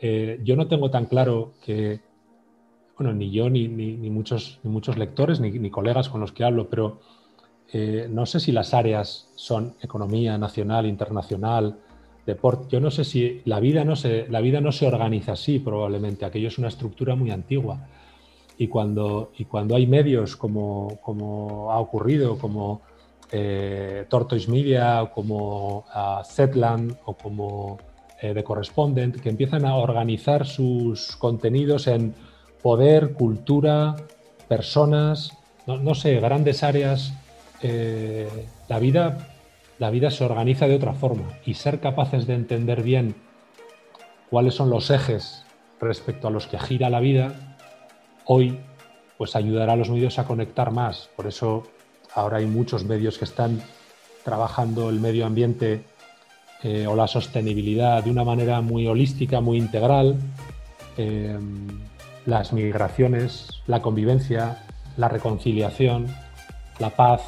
eh, yo no tengo tan claro que, bueno, ni yo ni, muchos, muchos lectores ni, colegas con los que hablo, pero eh, no sé si las áreas son economía nacional, internacional, deporte. Yo no sé si la vida no se, la vida no se organiza así probablemente, aquello es una estructura muy antigua. Y cuando, y cuando hay medios como, como ha ocurrido, como eh, Tortoise Media, como uh, o como eh, The Correspondent, que empiezan a organizar sus contenidos en poder, cultura, personas, no, sé, grandes áreas. Eh, la, vida, la vida se organiza de otra forma y ser capaces de entender bien cuáles son los ejes respecto a los que gira la vida, hoy pues ayudará a los medios a conectar más. Por eso Ahora hay muchos medios que están trabajando el medio ambiente eh, o la sostenibilidad de una manera muy holística, muy integral. Eh, las migraciones, la convivencia, la reconciliación, la paz.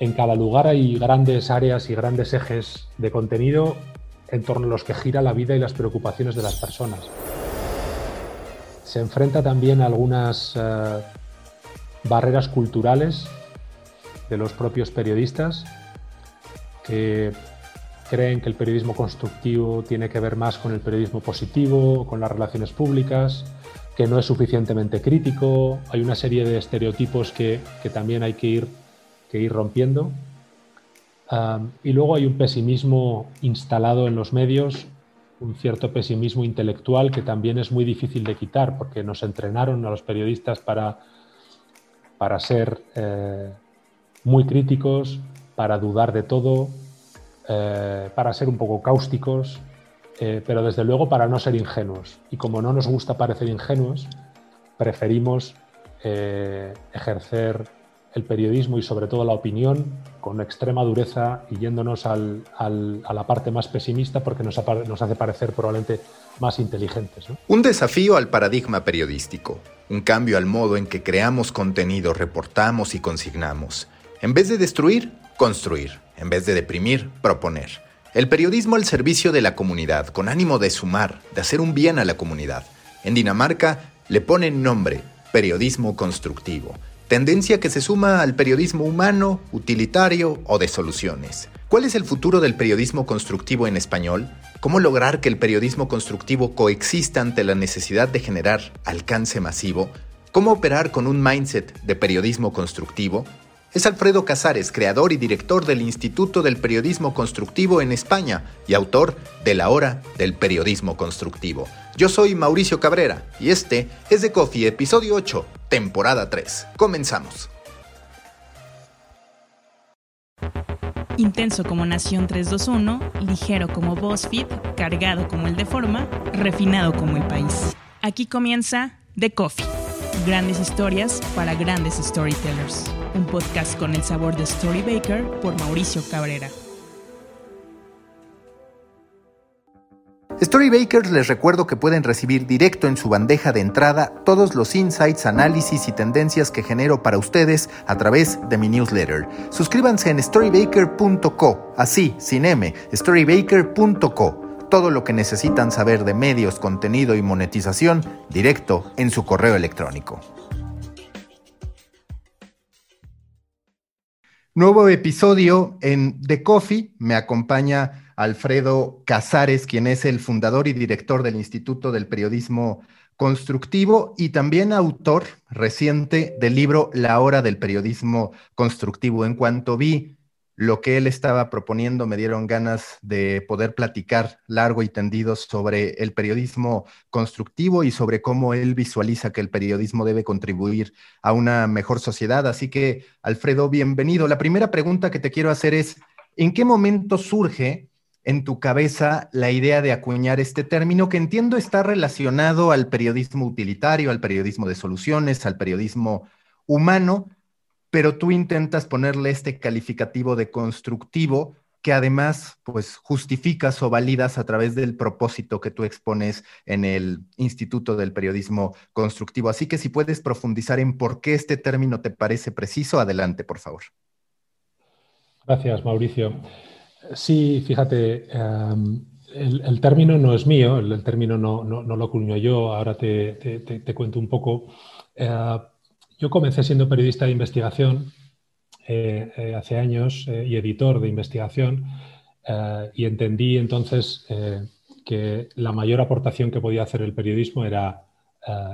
En cada lugar hay grandes áreas y grandes ejes de contenido en torno a los que gira la vida y las preocupaciones de las personas. Se enfrenta también a algunas eh, barreras culturales de los propios periodistas que creen que el periodismo constructivo tiene que ver más con el periodismo positivo, con las relaciones públicas, que no es suficientemente crítico. Hay una serie de estereotipos que, también hay que ir, que ir rompiendo. y luego hay un pesimismo instalado en los medios, un cierto pesimismo intelectual que también es muy difícil de quitar, porque nos entrenaron a los periodistas para, para ser eh, muy críticos, para dudar de todo, eh, para ser un poco cáusticos, eh, pero desde luego para no ser ingenuos. Y como no nos gusta parecer ingenuos, preferimos eh, ejercer el periodismo y sobre todo la opinión con extrema dureza y yéndonos a la parte más pesimista porque nos hace parecer probablemente más inteligentes. Un desafío al paradigma periodístico, un cambio al modo en que creamos contenido, reportamos y consignamos. En vez de destruir, construir. En vez de deprimir, proponer. El periodismo al servicio de la comunidad, con ánimo de sumar, de hacer un bien a la comunidad. En Dinamarca le ponen nombre, periodismo constructivo, tendencia que se suma al periodismo humano, utilitario o de soluciones. ¿Cuál es el futuro del periodismo constructivo en español? ¿Cómo lograr que el periodismo constructivo coexista ante la necesidad de generar alcance masivo? ¿Cómo operar con un mindset de periodismo constructivo? Es Alfredo Casares, creador y director del Instituto del Periodismo Constructivo en España y autor de La Hora del Periodismo Constructivo. Yo soy Mauricio Cabrera y este es de Coffee, episodio 8, temporada 3. Comenzamos. Intenso como Nación 321, ligero como BuzzFeed, cargado como el de forma, refinado como el país. Aquí comienza The Coffee. Grandes historias para grandes storytellers un podcast con el sabor de Storybaker por Mauricio Cabrera. Storybakers les recuerdo que pueden recibir directo en su bandeja de entrada todos los insights, análisis y tendencias que genero para ustedes a través de mi newsletter. Suscríbanse en storybaker.co, así, sin M, storybaker.co. Todo lo que necesitan saber de medios, contenido y monetización directo en su correo electrónico. Nuevo episodio en The Coffee. Me acompaña Alfredo Casares, quien es el fundador y director del Instituto del Periodismo Constructivo y también autor reciente del libro La Hora del Periodismo Constructivo. En cuanto vi lo que él estaba proponiendo, me dieron ganas de poder platicar largo y tendido sobre el periodismo constructivo y sobre cómo él visualiza que el periodismo debe contribuir a una mejor sociedad. Así que, Alfredo, bienvenido. La primera pregunta que te quiero hacer es, ¿en qué momento surge en tu cabeza la idea de acuñar este término que entiendo está relacionado al periodismo utilitario, al periodismo de soluciones, al periodismo humano? Pero tú intentas ponerle este calificativo de constructivo que además pues justificas o validas a través del propósito que tú expones en el Instituto del Periodismo Constructivo. Así que si puedes profundizar en por qué este término te parece preciso, adelante, por favor. Gracias, Mauricio. Sí, fíjate, em, el, término no es mío, el, término no, lo cuño yo, ahora te, cuento un poco. Eh, yo comencé siendo periodista de investigación eh, eh, hace años y editor de investigación y entendí entonces que la mayor aportación que podía hacer el periodismo era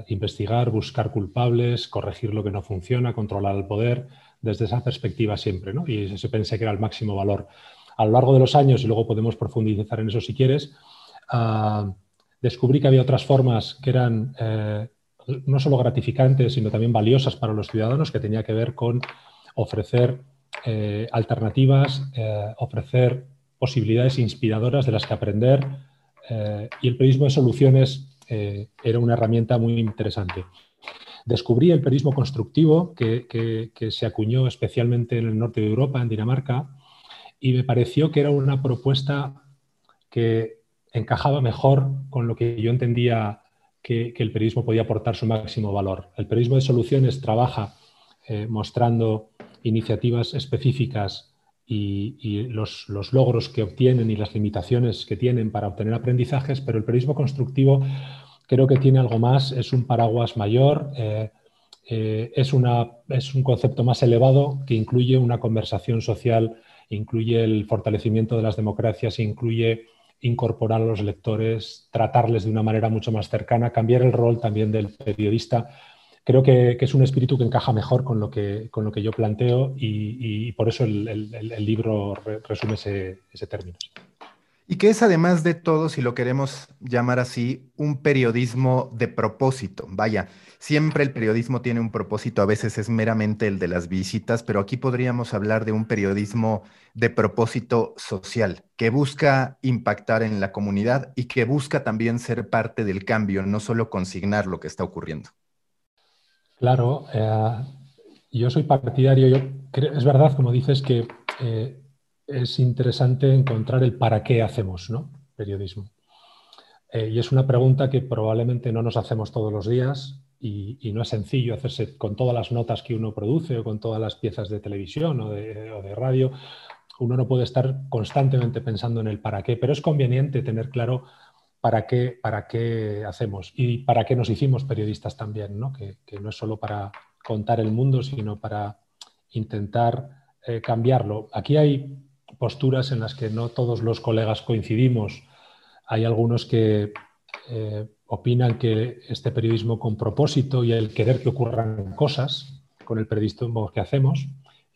investigar, buscar culpables, corregir lo que no funciona, controlar el poder, desde esa perspectiva siempre, ¿no? Y se pensé que era el máximo valor a lo largo de los años, y luego podemos profundizar en eso si quieres, ah, descubrí que había otras formas que eran eh, no solo gratificantes, sino también valiosas para los ciudadanos, que tenía que ver con ofrecer eh, alternativas, eh, ofrecer posibilidades inspiradoras de las que aprender, y el periodismo de soluciones era una herramienta muy interesante. Descubrí el periodismo constructivo, que, que se acuñó especialmente en el norte de Europa, en Dinamarca, y me pareció que era una propuesta que encajaba mejor con lo que yo entendía que, el periodismo podía aportar su máximo valor. El periodismo de soluciones trabaja eh, mostrando iniciativas específicas y, los, logros que obtienen y las limitaciones que tienen para obtener aprendizajes, pero el periodismo constructivo creo que tiene algo más, es un paraguas mayor, eh, eh, es, un concepto más elevado que incluye una conversación social incluye el fortalecimiento de las democracias, incluye incorporar a los lectores, tratarles de una manera mucho más cercana, cambiar el rol también del periodista. Creo que, es un espíritu que encaja mejor con lo que, con lo que yo planteo y, por eso el, libro resume ese, ese término. Y que es además de todo, si lo queremos llamar así, un periodismo de propósito. Vaya, siempre el periodismo tiene un propósito, a veces es meramente el de las visitas, pero aquí podríamos hablar de un periodismo de propósito social, que busca impactar en la comunidad y que busca también ser parte del cambio, no solo consignar lo que está ocurriendo. Claro, eh, yo soy partidario, yo es verdad, como dices, que... Eh, es interesante encontrar el para qué hacemos ¿no? periodismo. Eh, y es una pregunta que probablemente no nos hacemos todos los días y, no es sencillo hacerse con todas las notas que uno produce o con todas las piezas de televisión o de, radio. Uno no puede estar constantemente pensando en el para qué, pero es conveniente tener claro para qué, para qué hacemos y para qué nos hicimos periodistas también, ¿no? Que, no es solo para contar el mundo, sino para intentar eh, cambiarlo. Aquí hay posturas en las que no todos los colegas coincidimos. Hay algunos que eh, opinan que este periodismo con propósito y el querer que ocurran cosas con el periodismo que hacemos,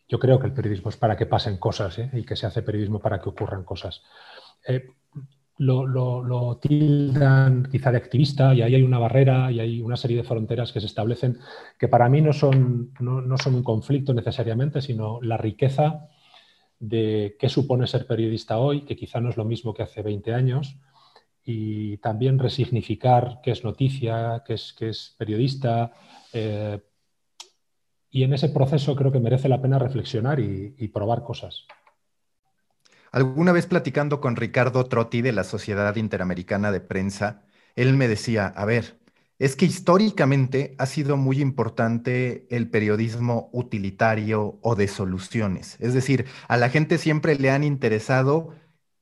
yo creo que el periodismo es para que pasen cosas ¿eh? y que se hace periodismo para que ocurran cosas. Eh, lo, tildan quizá de activista y ahí hay una barrera y hay una serie de fronteras que se establecen que para mí no son, no, no son un conflicto necesariamente, sino la riqueza de qué supone ser periodista hoy, que quizá no es lo mismo que hace 20 años, y también resignificar qué es noticia, qué es, es periodista. Eh, y en ese proceso creo que merece la pena reflexionar y, y probar cosas. Alguna vez platicando con Ricardo Trotti de la Sociedad Interamericana de Prensa, él me decía, a ver, es que históricamente ha sido muy importante el periodismo utilitario o de soluciones. Es decir, a la gente siempre le han interesado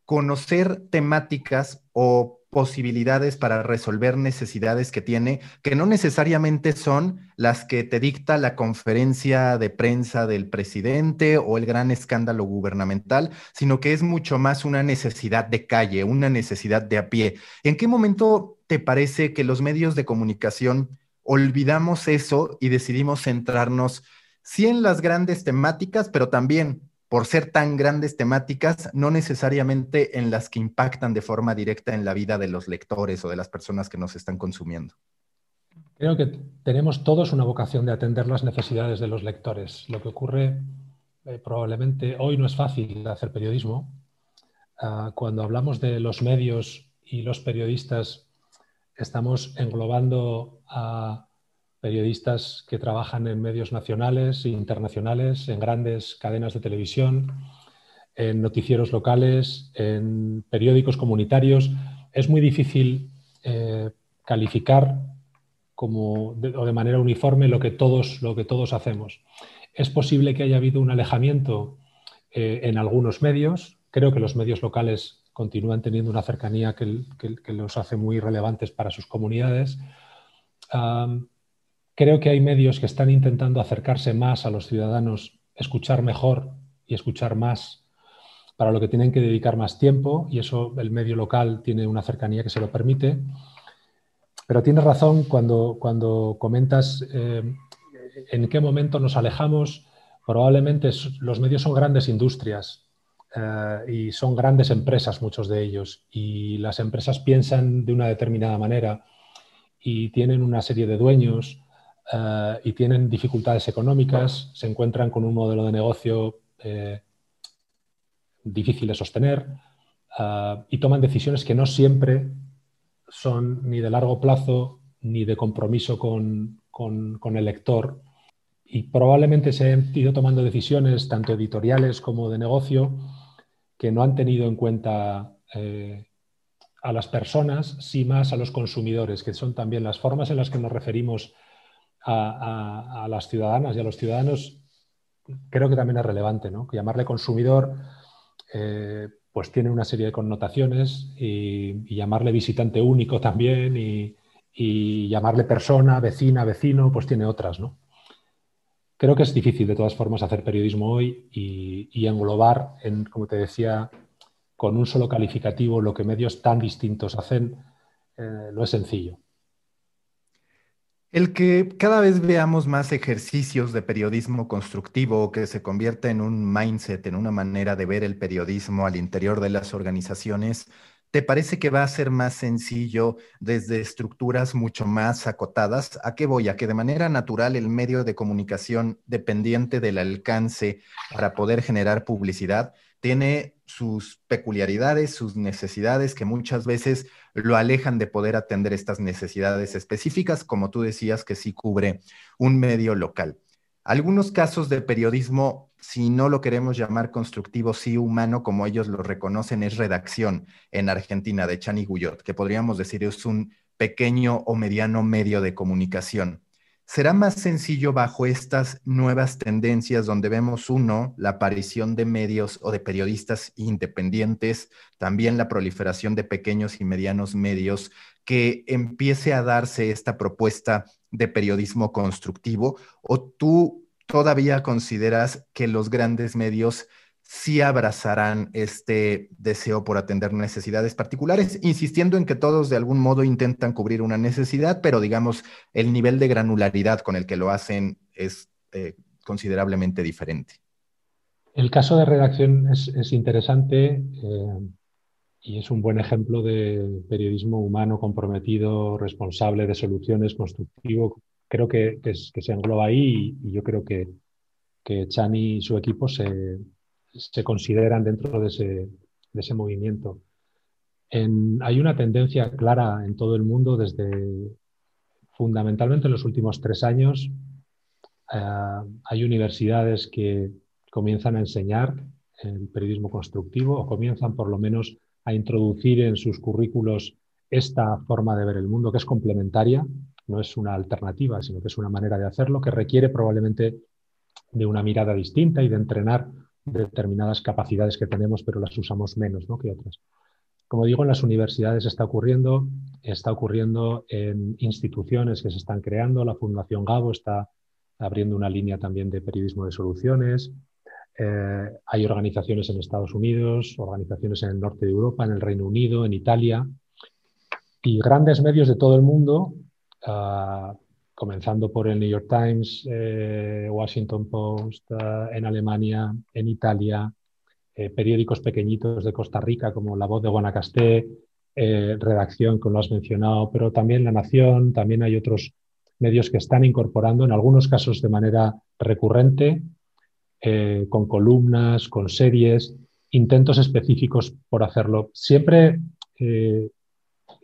conocer temáticas o posibilidades para resolver necesidades que tiene, que no necesariamente son las que te dicta la conferencia de prensa del presidente o el gran escándalo gubernamental, sino que es mucho más una necesidad de calle, una necesidad de a pie. ¿En qué momento te parece que los medios de comunicación olvidamos eso y decidimos centrarnos sí en las grandes temáticas, pero también por ser tan grandes temáticas, no necesariamente en las que impactan de forma directa en la vida de los lectores o de las personas que nos están consumiendo. Creo que tenemos todos una vocación de atender las necesidades de los lectores. Lo que ocurre eh, probablemente hoy no es fácil hacer periodismo. Ah, cuando hablamos de los medios y los periodistas, estamos englobando a periodistas que trabajan en medios nacionales e internacionales, en grandes cadenas de televisión, en noticieros locales, en periódicos comunitarios. Es muy difícil eh, calificar como de, o de manera uniforme lo que, todos, lo que todos hacemos. Es posible que haya habido un alejamiento eh, en algunos medios. Creo que los medios locales continúan teniendo una cercanía que, los hace muy relevantes para sus comunidades. creo que hay medios que están intentando acercarse más a los ciudadanos, escuchar mejor y escuchar más para lo que tienen que dedicar más tiempo y eso el medio local tiene una cercanía que se lo permite. Pero tienes razón cuando, cuando comentas eh, en qué momento nos alejamos. Probablemente los medios son grandes industrias eh, y son grandes empresas, muchos de ellos, y las empresas piensan de una determinada manera y tienen una serie de dueños eh, y tienen dificultades económicas, se encuentran con un modelo de negocio difícil de sostener y toman decisiones que no siempre son ni de largo plazo ni de compromiso con, el lector. Y probablemente se han ido tomando decisiones, tanto editoriales como de negocio, que no han tenido en cuenta eh, a las personas, sí más a los consumidores, que son también las formas en las que nos referimos a, las ciudadanas y a los ciudadanos, creo que también es relevante, ¿no? Llamarle consumidor eh, pues tiene una serie de connotaciones y, llamarle visitante único también y, llamarle persona, vecina, vecino, pues tiene otras, ¿no? Creo que es difícil de todas formas hacer periodismo hoy y, englobar, en, como te decía, con un solo calificativo lo que medios tan distintos hacen, eh, no es sencillo. El que cada vez veamos más ejercicios de periodismo constructivo que se convierta en un mindset, en una manera de ver el periodismo al interior de las organizaciones, ¿te parece que va a ser más sencillo desde estructuras mucho más acotadas? ¿A qué voy? A que de manera natural el medio de comunicación dependiente del alcance para poder generar publicidad tiene sus peculiaridades, sus necesidades que muchas veces lo alejan de poder atender estas necesidades específicas, como tú decías que sí cubre un medio local. Algunos casos de periodismo, si no lo queremos llamar constructivo, sí humano, como ellos lo reconocen, es redacción en Argentina de Chani Guyot, que podríamos decir es un pequeño o mediano medio de comunicación. ¿Será más sencillo bajo estas nuevas tendencias donde vemos, uno, la aparición de medios o de periodistas independientes, también la proliferación de pequeños y medianos medios, que empiece a darse esta propuesta de periodismo constructivo? ¿O tú todavía consideras que los grandes medios sí abrazarán este deseo por atender necesidades particulares, insistiendo en que todos de algún modo intentan cubrir una necesidad, pero digamos, el nivel de granularidad con el que lo hacen es eh, considerablemente diferente. El caso de redacción es, interesante eh, y es un buen ejemplo de periodismo humano comprometido, responsable de soluciones, constructivo. Creo que, se engloba ahí y, yo creo que, que Chani y su equipo se, se consideran dentro de ese, movimiento. hay una tendencia clara en todo el mundo desde fundamentalmente en los últimos tres años. Eh, hay universidades que comienzan a enseñar el periodismo constructivo o comienzan por lo menos a introducir en sus currículos esta forma de ver el mundo que es complementaria, no es una alternativa, sino que es una manera de hacerlo que requiere probablemente de una mirada distinta y de entrenar determinadas capacidades que tenemos, pero las usamos menos que otras. Como digo, en las universidades está ocurriendo, está ocurriendo en instituciones que se están creando. La Fundación Gabo está abriendo una línea también de periodismo de soluciones. Eh, hay organizaciones en Estados Unidos, organizaciones en el norte de Europa, en el Reino Unido, en Italia, y grandes medios de todo el mundo ah, comenzando por el New York Times, eh, Washington Post, eh, en Alemania, en Italia, eh, periódicos pequeñitos de Costa Rica como La Voz de Guanacaste, Redacción, como lo has mencionado, pero también La Nación, también hay otros medios que están incorporando, en algunos casos de manera recurrente, con columnas, con series, intentos específicos por hacerlo. Siempre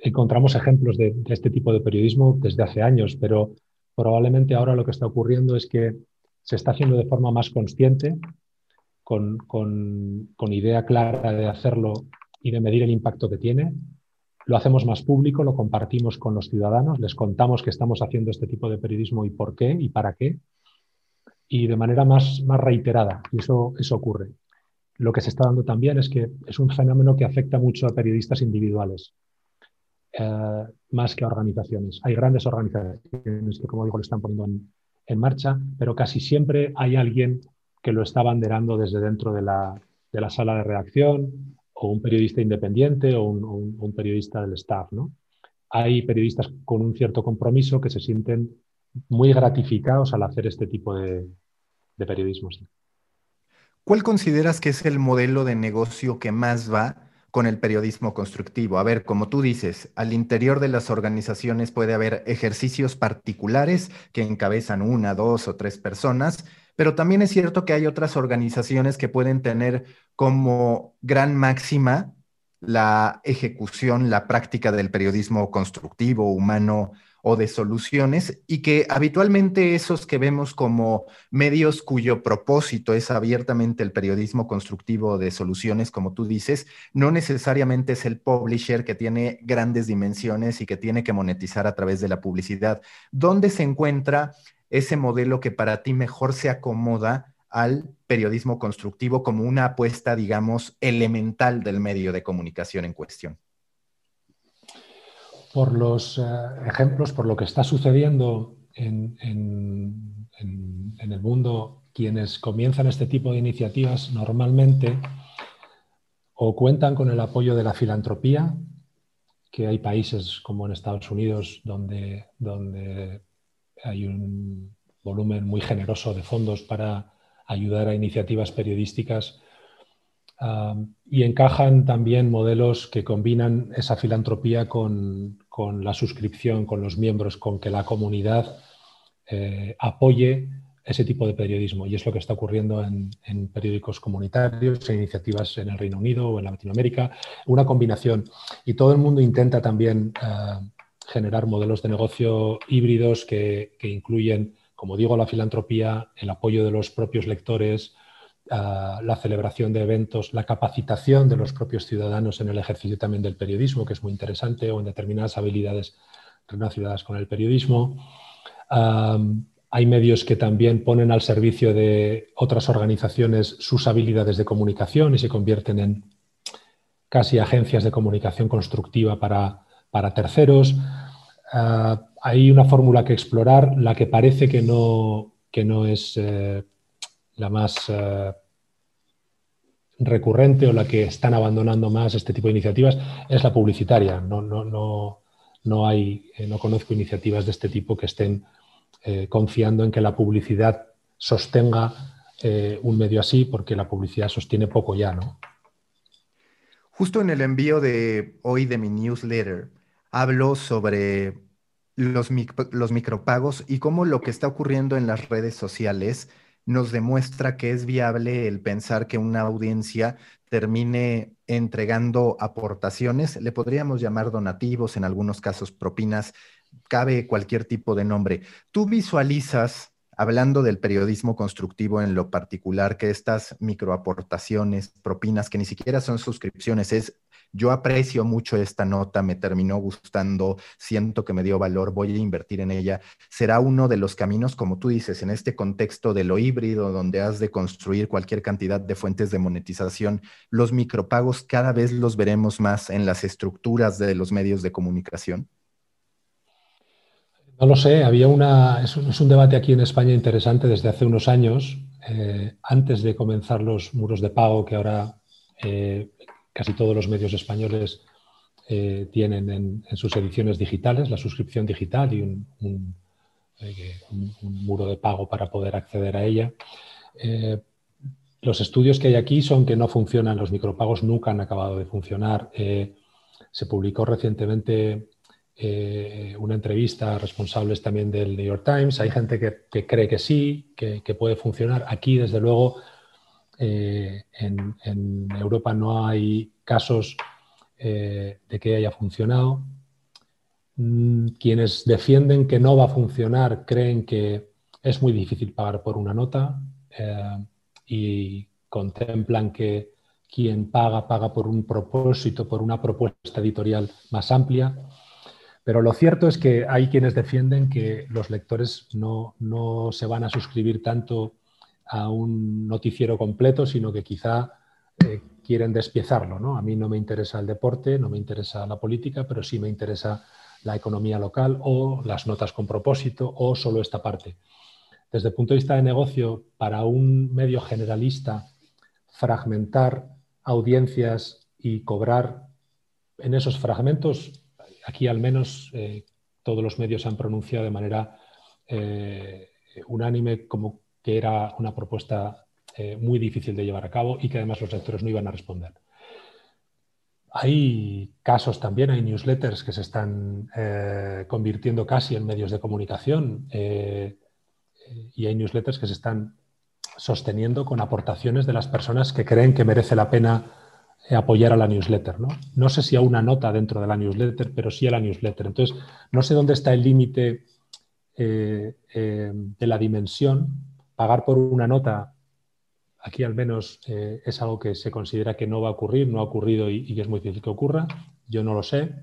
encontramos ejemplos de, este tipo de periodismo desde hace años, pero probablemente ahora lo que está ocurriendo es que se está haciendo de forma más consciente, con, idea clara de hacerlo y de medir el impacto que tiene. Lo hacemos más público, lo compartimos con los ciudadanos, les contamos que estamos haciendo este tipo de periodismo y por qué y para qué, y de manera más, más reiterada. Y eso, eso ocurre. lo que se está dando también es que es un fenómeno que afecta mucho a periodistas individuales, eh, más que a organizaciones. Hay grandes organizaciones que, como digo, lo están poniendo en, marcha, pero casi siempre hay alguien que lo está banderando desde dentro de la, sala de redacción, o un periodista independiente o un, periodista del staff. ¿no? Hay periodistas con un cierto compromiso que se sienten muy gratificados al hacer este tipo de, periodismo. ¿Cuál consideras que es el modelo de negocio que más va con el periodismo constructivo? A ver, como tú dices, al interior de las organizaciones puede haber ejercicios particulares que encabezan una, dos o tres personas, pero también es cierto que hay otras organizaciones que pueden tener como gran máxima la ejecución, la práctica del periodismo constructivo, humano, o de soluciones y que habitualmente esos que vemos como medios cuyo propósito es abiertamente el periodismo constructivo de soluciones, como tú dices, no necesariamente es el publisher que tiene grandes dimensiones y que tiene que monetizar a través de la publicidad. ¿Dónde se encuentra ese modelo que para ti mejor se acomoda al periodismo constructivo como una apuesta, digamos, elemental del medio de comunicación en cuestión? Por los eh, ejemplos, por lo que está sucediendo en, el mundo, quienes comienzan este tipo de iniciativas normalmente o cuentan con el apoyo de la filantropía, que hay países como en Estados Unidos donde, donde hay un volumen muy generoso de fondos para ayudar a iniciativas periodísticas y encajan también modelos que combinan esa filantropía con, la suscripción, con los miembros, con que la comunidad eh, apoye ese tipo de periodismo. Y es lo que está ocurriendo en, periódicos comunitarios, en iniciativas en el Reino Unido o en Latinoamérica. Una combinación. Y todo el mundo intenta también eh, generar modelos de negocio híbridos que incluyen, como digo, la filantropía, el apoyo de los propios lectores, la celebración de eventos, la capacitación de los propios ciudadanos en el ejercicio también del periodismo, que es muy interesante, o en determinadas habilidades relacionadas con el periodismo. hay medios que también ponen al servicio de otras organizaciones sus habilidades de comunicación y se convierten en casi agencias de comunicación constructiva para, terceros. Ah, hay una fórmula que explorar, la que parece que no, que no es eh, la más eh, recurrente o la que están abandonando más este tipo de iniciativas es la publicitaria. No, no, no, no, hay, eh, no conozco iniciativas de este tipo que estén eh, confiando en que la publicidad sostenga un medio así, porque la publicidad sostiene poco ya, ¿no? Justo en el envío de hoy de mi newsletter, hablo sobre los, los micropagos y cómo lo que está ocurriendo en las redes sociales nos demuestra que es viable el pensar que una audiencia termine entregando aportaciones, le podríamos llamar donativos, en algunos casos propinas, cabe cualquier tipo de nombre. ¿Tú visualizas, hablando del periodismo constructivo en lo particular, que estas microaportaciones, propinas, que ni siquiera son suscripciones, es yo aprecio mucho esta nota, me terminó gustando, siento que me dio valor, voy a invertir en ella. Será uno de los caminos, como tú dices, en este contexto de lo híbrido, donde has de construir cualquier cantidad de fuentes de monetización, los micropagos cada vez los veremos más en las estructuras de los medios de comunicación. No lo sé, había una, es un, debate aquí en España interesante desde hace unos años, eh, antes de comenzar los muros de pago que ahora eh, casi todos los medios españoles eh, tienen en, sus ediciones digitales la suscripción digital y un, eh, muro de pago para poder acceder a ella. Eh, los estudios que hay aquí son que no funcionan, los micropagos nunca han acabado de funcionar. se publicó recientemente una entrevista a responsables también del New York Times. Hay gente que, cree que sí, que, que, puede funcionar. Aquí, desde luego, eh, en, Europa no hay casos eh, de que haya funcionado. Mm, quienes defienden que no va a funcionar creen que es muy difícil pagar por una nota eh, y contemplan que quien paga paga por un propósito, por una propuesta editorial más amplia. Pero lo cierto es que hay quienes defienden que los lectores no, no se van a suscribir tanto a un noticiero completo, sino que quizá eh, quieren despiezarlo. ¿no? A mí no me interesa el deporte, no me interesa la política, pero sí me interesa la economía local o las notas con propósito o solo esta parte. Desde el punto de vista de negocio, para un medio generalista, fragmentar audiencias y cobrar en esos fragmentos, aquí al menos eh, todos los medios han pronunciado de manera eh, unánime como que era una propuesta eh, muy difícil de llevar a cabo y que además los lectores no iban a responder. Hay casos también, hay newsletters que se están convirtiendo casi en medios de comunicación y hay newsletters que se están sosteniendo con aportaciones de las personas que creen que merece la pena eh, apoyar a la newsletter. ¿no? no sé si a una nota dentro de la newsletter, pero sí a la newsletter. Entonces, no sé dónde está el límite eh, eh, de la dimensión. Pagar por una nota, aquí al menos es algo que se considera que no va a ocurrir, no ha ocurrido y, y es muy difícil que ocurra. Yo no lo sé.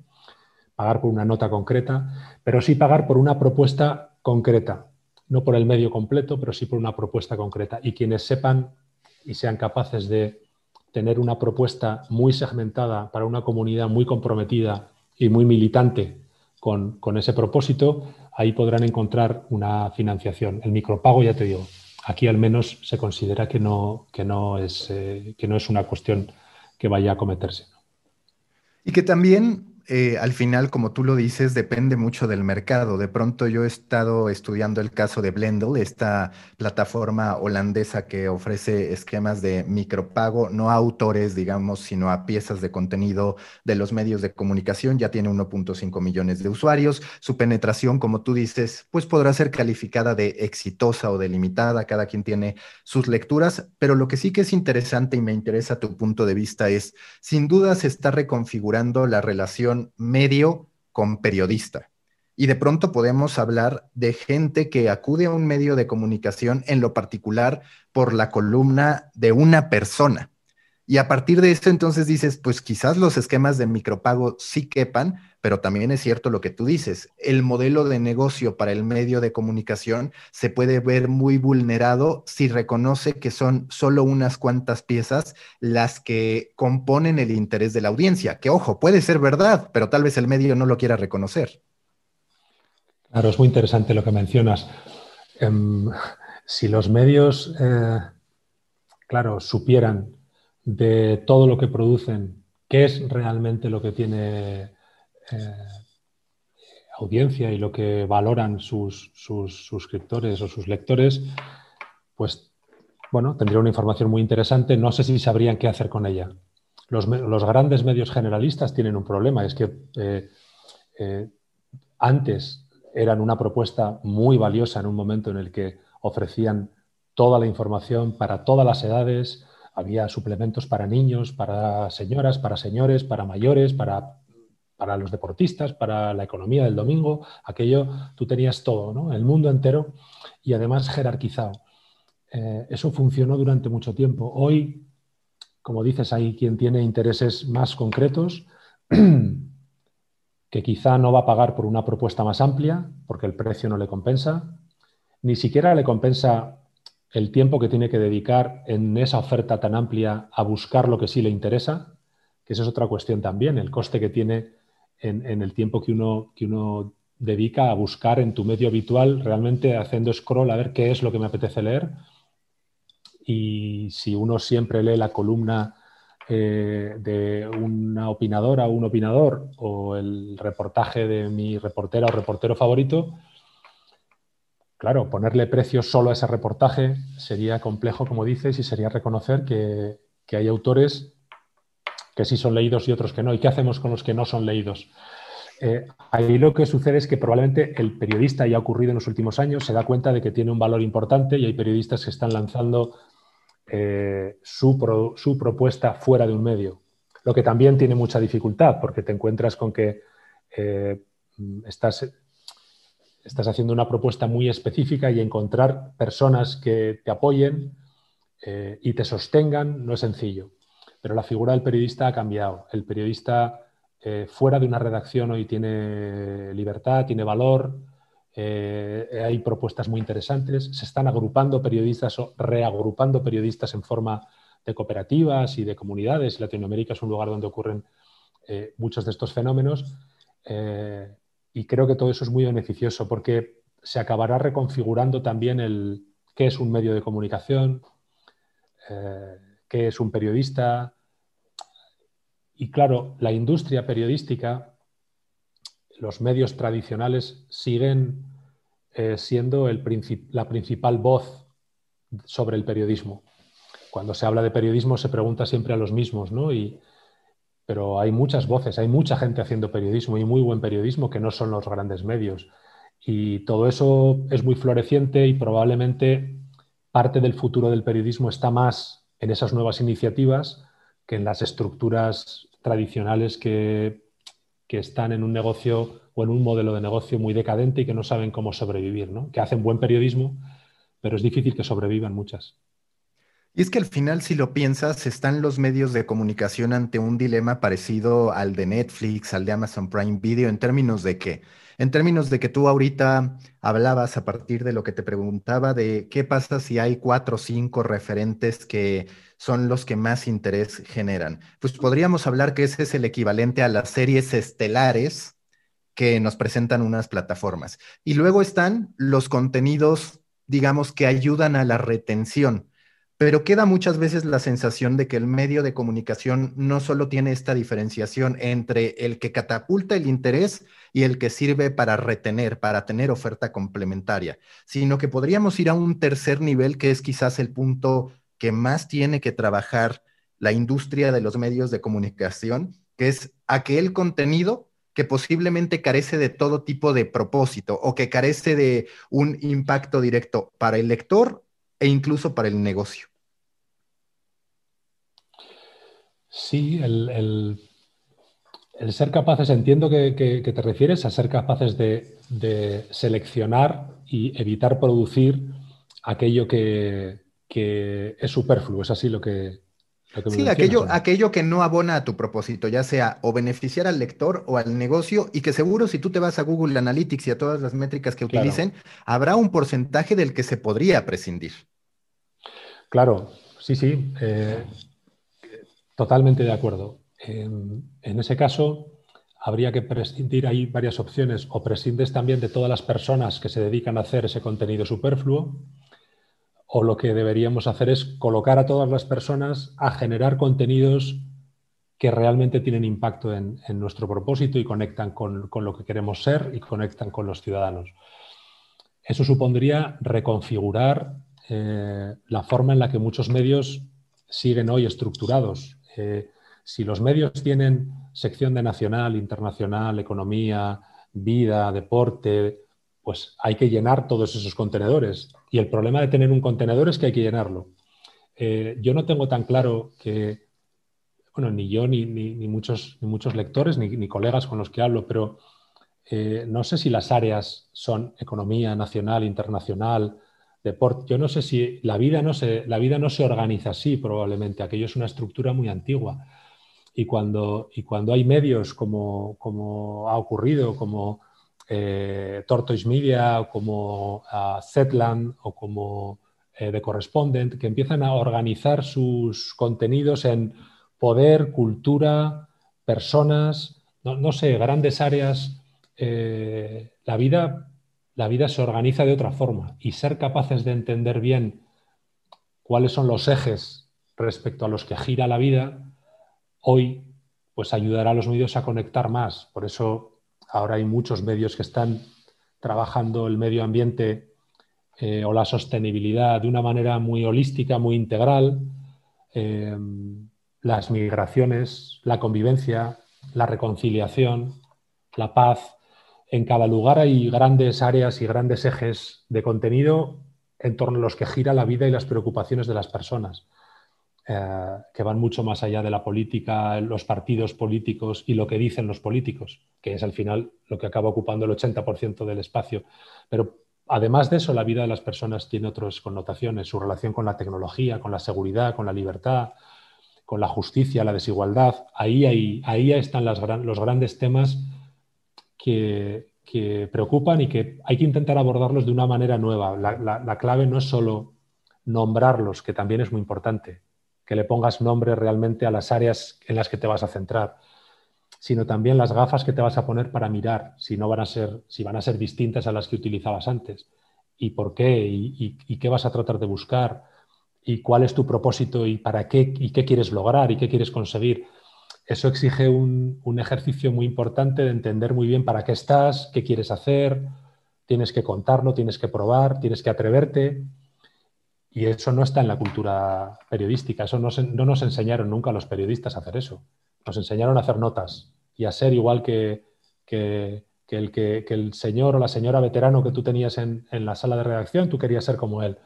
Pagar por una nota concreta, pero sí pagar por una propuesta concreta no por el medio completo, pero sí por una propuesta concreta. Y quienes sepan y sean capaces de tener una propuesta muy segmentada para una comunidad muy comprometida y muy militante con, ese propósito, ahí podrán encontrar una financiación. El micropago, ya te digo, aquí al menos se considera que no, que no, es, eh, que no es una cuestión que vaya a cometerse. Y que también eh, al final, como tú lo dices, depende mucho del mercado. De pronto yo he estado estudiando el caso de Blendle, esta plataforma holandesa que ofrece esquemas de micropago, no a autores, digamos, sino a piezas de contenido de los medios de comunicación. Ya tiene 1.5 millones de usuarios. Su penetración, como tú dices, pues podrá ser calificada de exitosa o delimitada. Cada quien tiene sus lecturas, pero lo que sí que es interesante y me interesa tu punto de vista es, sin duda se está reconfigurando la relación medio con periodista. Y de pronto podemos hablar de gente que acude a un medio de comunicación en lo particular por la columna de una persona. Y a partir de esto entonces dices, pues quizás los esquemas de micropago sí quepan, pero también es cierto lo que tú dices, el modelo de negocio para el medio de comunicación se puede ver muy vulnerado si reconoce que son solo unas cuantas piezas las que componen el interés de la audiencia, que ojo, puede ser verdad, pero tal vez el medio no lo quiera reconocer. Claro, es muy interesante lo que mencionas. Em, si los medios, eh, claro, supieran de todo lo que producen, qué es realmente lo que tiene eh, audiencia y lo que valoran sus, suscriptores o sus lectores, pues bueno, tendría una información muy interesante. No sé si sabrían qué hacer con ella. Los, grandes medios generalistas tienen un problema, es que eh, eh, antes eran una propuesta muy valiosa en un momento en el que ofrecían toda la información para todas las edades, había suplementos para niños, para señoras, para señores, para mayores, para, para los deportistas, para la economía del domingo. Aquello, tú tenías todo, ¿no? El mundo entero y además jerarquizado. Eh, eso funcionó durante mucho tiempo. Hoy, como dices, hay quien tiene intereses más concretos que quizá no va a pagar por una propuesta más amplia porque el precio no le compensa, ni siquiera le compensa el tiempo que tiene que dedicar en esa oferta tan amplia a buscar lo que sí le interesa, que esa es otra cuestión también, el coste que tiene en, el tiempo que uno, que uno dedica a buscar en tu medio habitual, realmente haciendo scroll a ver qué es lo que me apetece leer. Y si uno siempre lee la columna eh, de una opinadora o un opinador o el reportaje de mi reportera o reportero favorito, Claro, ponerle precio solo a ese reportaje sería complejo, como dices, y sería reconocer que, hay autores que sí son leídos y otros que no. ¿Y qué hacemos con los que no son leídos? Eh, ahí lo que sucede es que probablemente el periodista, ya ha ocurrido en los últimos años, se da cuenta de que tiene un valor importante y hay periodistas que están lanzando eh, su, su, propuesta fuera de un medio. Lo que también tiene mucha dificultad porque te encuentras con que eh, estás estás haciendo una propuesta muy específica y encontrar personas que te apoyen eh, y te sostengan no es sencillo. Pero la figura del periodista ha cambiado. El periodista eh, fuera de una redacción hoy tiene libertad, tiene valor, eh, hay propuestas muy interesantes, se están agrupando periodistas o reagrupando periodistas en forma cooperativas y de comunidades. Latinoamérica es un lugar donde ocurren muchos de estos fenómenos y creo que todo eso es muy beneficioso porque se acabará reconfigurando también el qué es un medio de comunicación, qué es un periodista. Y claro, la industria periodística, los medios tradicionales siguen eh, siendo la principal voz sobre el periodismo. Cuando se habla de periodismo se pregunta siempre a los mismos, ¿no? Pero hay muchas voces, hay mucha gente haciendo periodismo y muy buen periodismo que no son los grandes medios. Y todo eso es muy floreciente y probablemente parte del futuro del periodismo está más en esas nuevas iniciativas que en las estructuras tradicionales que, están en un negocio o en un modelo de negocio muy decadente y que no saben cómo sobrevivir, ¿no? que hacen buen periodismo, pero es difícil que sobrevivan muchas. Y es que al final, si lo piensas, están los medios de comunicación ante un dilema parecido al de Netflix, al de Amazon Prime Video, en términos de que en términos de que tú ahorita hablabas a partir de lo que te preguntaba de qué pasa si hay cuatro o cinco referentes que son los que más interés generan. Pues podríamos hablar que ese es el equivalente a las series estelares que nos presentan unas plataformas. Y luego están los contenidos, digamos, que ayudan a la retención pero queda muchas veces la sensación de que el medio de comunicación no solo tiene esta diferenciación entre el que catapulta el interés y el que sirve para retener, para tener oferta complementaria, sino que podríamos ir a un tercer nivel que es quizás el punto que más tiene que trabajar la industria de los medios de comunicación, que es aquel contenido que posiblemente carece de todo tipo de propósito o que carece de un impacto directo para el lector e incluso para el negocio. Sí, el, ser capaces, entiendo que, te refieres a ser capaces de, seleccionar y evitar producir aquello que, es superfluo, es así lo que... sí, aquello, aquello que no abona a tu propósito, ya sea o beneficiar al lector o al negocio, y que seguro si tú te vas a Google Analytics y a todas las métricas que utilicen, habrá un porcentaje del que se podría prescindir. Claro, sí, sí. Eh, totalmente de acuerdo. En, ese caso, habría que prescindir, hay varias opciones, o prescindes también de todas las personas que se dedican a hacer ese contenido superfluo, o lo que deberíamos hacer es colocar a todas las personas a generar contenidos que realmente tienen impacto en, nuestro propósito y conectan con, lo que queremos ser y conectan con los ciudadanos. Eso supondría reconfigurar eh, la forma en la que muchos medios siguen hoy estructurados. Eh, si los medios tienen sección de nacional, internacional, economía, vida, deporte, pues hay que llenar todos esos contenedores. Y el problema de tener un contenedor es que hay que llenarlo. Eh, yo no tengo tan claro que, bueno, ni yo ni, muchos, muchos, lectores ni, colegas con los que hablo, pero no sé si las áreas son economía nacional, internacional, yo no sé si la vida no se, la vida no se organiza así probablemente, aquello es una estructura muy antigua. Y cuando, y cuando hay medios como, como ha ocurrido, como eh, Tortoise Media, o como uh, o como eh, The Correspondent, que empiezan a organizar sus contenidos en poder, cultura, personas, no, sé, grandes áreas, eh, la vida la vida se organiza de otra forma y ser capaces de entender bien cuáles son los ejes respecto a los que gira la vida, hoy pues ayudará a los medios a conectar más. Por eso ahora hay muchos medios que están trabajando el medio ambiente eh, o la sostenibilidad de una manera muy holística, muy integral. Eh, las migraciones, la convivencia, la reconciliación, la paz, en cada lugar hay grandes áreas y grandes ejes de contenido en torno a los que gira la vida y las preocupaciones de las personas, eh, que van mucho más allá de la política, los partidos políticos y lo que dicen los políticos, que es al final lo que acaba ocupando el 80% del espacio. Pero además de eso, la vida de las personas tiene otras connotaciones, su relación con la tecnología, con la seguridad, con la libertad, con la justicia, la desigualdad. Ahí, ahí están los grandes temas que, preocupan y que hay que intentar abordarlos de una manera nueva. La, clave no es solo nombrarlos, que también es muy importante, que le pongas nombre realmente a las áreas en las que te vas a centrar, sino también las gafas que te vas a poner para mirar si no van a ser, si van a ser distintas a las que utilizabas antes y por qué y, qué vas a tratar de buscar y cuál es tu propósito y para qué y qué quieres lograr y qué quieres conseguir. Eso exige un, un ejercicio muy importante de entender muy bien para qué estás, qué quieres hacer, tienes que contarlo, tienes que probar, tienes que atreverte. Y eso no está en la cultura periodística, eso no, no, nos enseñaron nunca a los periodistas a hacer eso. Nos enseñaron a hacer notas y a ser igual que, que, el, que, el, señor o la señora veterano que tú tenías en, en, la sala de redacción, tú querías ser como él.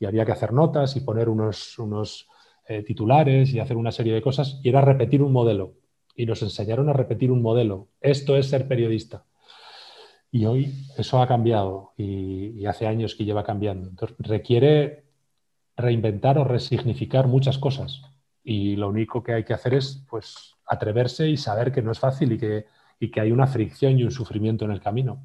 Y había que hacer notas y poner unos, unos eh, titulares y hacer una serie de cosas y era repetir un modelo. Y nos enseñaron a repetir un modelo. Esto es ser periodista. Y hoy eso ha cambiado y, hace años que lleva cambiando. Entonces requiere reinventar o resignificar muchas cosas. Y lo único que hay que hacer es pues, atreverse y saber que no es fácil y que, y que hay una fricción y un sufrimiento en el camino.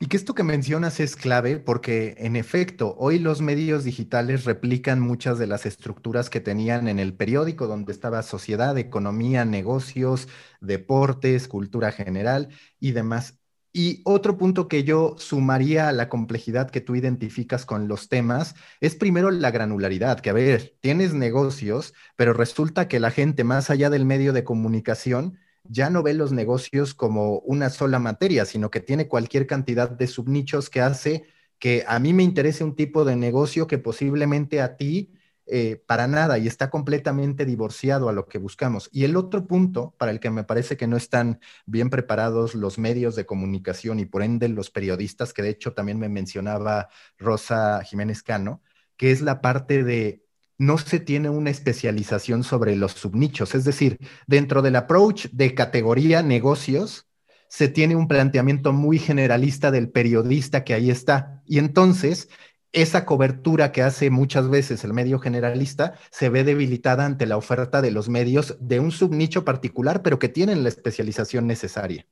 Y que esto que mencionas es clave porque, en efecto, hoy los medios digitales replican muchas de las estructuras que tenían en el periódico, donde estaba sociedad, economía, negocios, deportes, cultura general y demás. Y otro punto que yo sumaría a la complejidad que tú identificas con los temas es primero la granularidad, que a ver, tienes negocios, pero resulta que la gente más allá del medio de comunicación ya no ve los negocios como una sola materia, sino que tiene cualquier cantidad de subnichos que hace que a mí me interese un tipo de negocio que posiblemente a ti eh, para nada y está completamente divorciado a lo que buscamos. Y el otro punto para el que me parece que no están bien preparados los medios de comunicación y por ende los periodistas, que de hecho también me mencionaba Rosa Jiménez Cano, que es la parte de no se tiene una especialización sobre los subnichos, es decir, dentro del approach de categoría negocios, se tiene un planteamiento muy generalista del periodista que ahí está. Y entonces esa cobertura que hace muchas veces el medio generalista se ve debilitada ante la oferta de los medios de un subnicho particular, pero que tienen la especialización necesaria.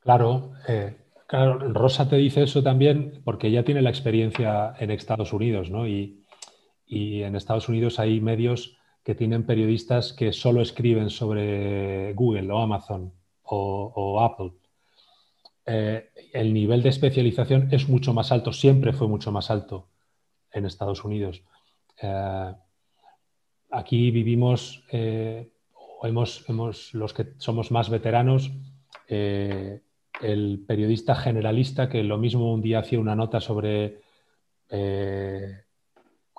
Claro, eh, claro, Rosa te dice eso también porque ella tiene la experiencia en Estados Unidos, ¿no? Y, en Estados Unidos hay medios que tienen periodistas que solo escriben sobre Google o Amazon o Apple eh, el nivel de especialización es mucho más alto, siempre fue mucho más alto en Estados Unidos. Eh, aquí vivimos, eh, hemos, hemos, los que somos más veteranos, el periodista generalista que lo mismo un día hacía una nota sobre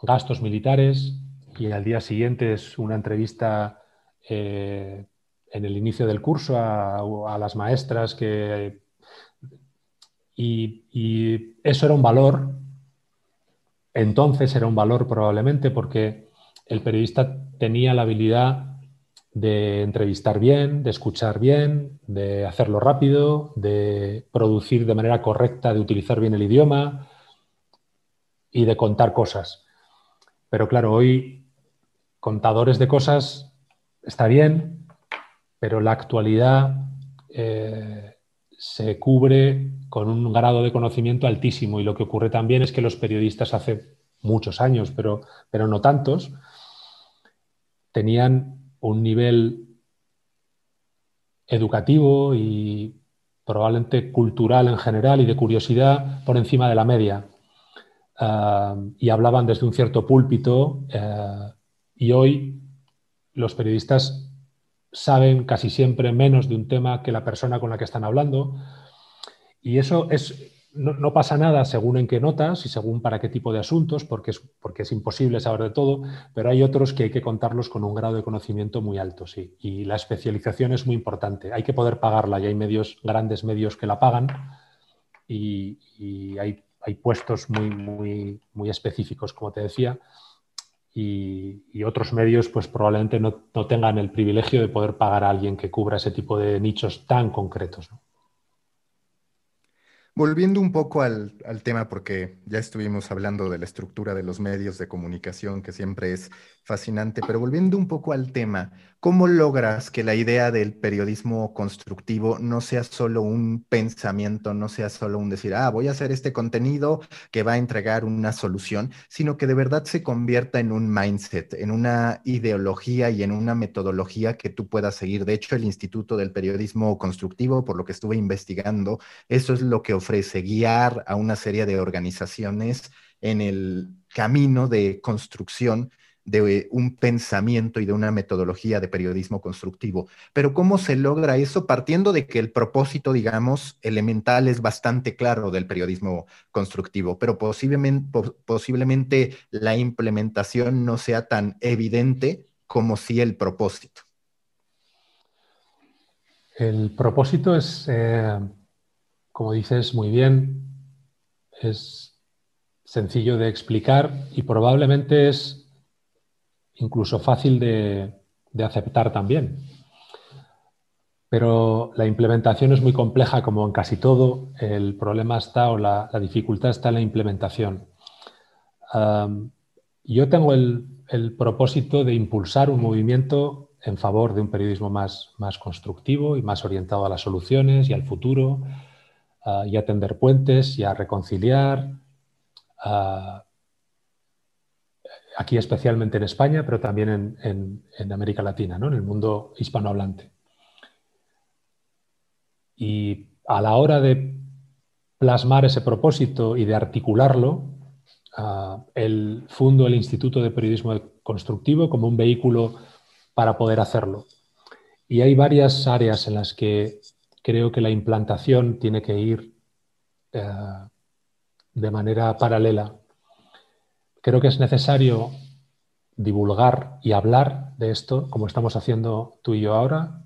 gastos militares y al día siguiente es una entrevista en el inicio del curso a las maestras que y, eso era un valor, entonces era un valor probablemente porque el periodista tenía la habilidad de entrevistar bien, de escuchar bien, de hacerlo rápido, de producir de manera correcta, de utilizar bien el idioma y de contar cosas. Pero claro, hoy contadores de cosas está bien, pero la actualidad eh, se cubre con un grado de conocimiento altísimo y lo que ocurre también es que los periodistas hace muchos años, pero, pero no tantos, tenían un nivel educativo y probablemente cultural en general y de curiosidad por encima de la media. Ah, y hablaban desde un cierto púlpito eh, y hoy los periodistas saben casi siempre menos de un tema que la persona con la que están hablando. Y eso es, no, pasa nada según en qué notas y según para qué tipo de asuntos, porque es, porque es imposible saber de todo, pero hay otros que hay que contarlos con un grado de conocimiento muy alto, sí. Y la especialización es muy importante. Hay que poder pagarla y hay medios, grandes medios que la pagan y, hay, hay, puestos muy, muy, muy específicos, como te decía y, otros medios pues probablemente no, tengan el privilegio de poder pagar a alguien que cubra ese tipo de nichos tan concretos. Volviendo un poco al, tema, porque ya estuvimos hablando de la estructura de los medios de comunicación, que siempre es fascinante, pero volviendo un poco al tema, ¿Cómo logras que la idea del periodismo constructivo no sea solo un pensamiento, no sea solo un decir, ah, voy a hacer este contenido que va a entregar una solución, sino que de verdad se convierta en un mindset, en una ideología y en una metodología que tú puedas seguir? De hecho, el Instituto del Periodismo Constructivo, por lo que estuve investigando, eso es lo que ofrece, guiar a una serie de organizaciones en el camino de construcción de un pensamiento y de una metodología de periodismo constructivo. Pero ¿cómo se logra eso partiendo de que el propósito, digamos, elemental es bastante claro del periodismo constructivo, pero posiblemente, posiblemente la implementación no sea tan evidente como si el propósito? El propósito es, eh, como dices muy bien, es sencillo de explicar y probablemente es incluso fácil de, aceptar también. Pero la implementación es muy compleja, como en casi todo. El problema está o la, dificultad está en la implementación. yo tengo el, propósito de impulsar un movimiento en favor de un periodismo más, constructivo y más orientado a las soluciones y al futuro, y a tender puentes y a reconciliar, aquí especialmente en España, pero también en, América Latina, ¿no? en el mundo hispanohablante. Y a la hora de plasmar ese propósito y de articularlo, ah, el fundo el Instituto de Periodismo Constructivo como un vehículo para poder hacerlo. Y hay varias áreas en las que creo que la implantación tiene que ir eh, de manera paralela Creo que es necesario divulgar y hablar de esto, como estamos haciendo tú y yo ahora,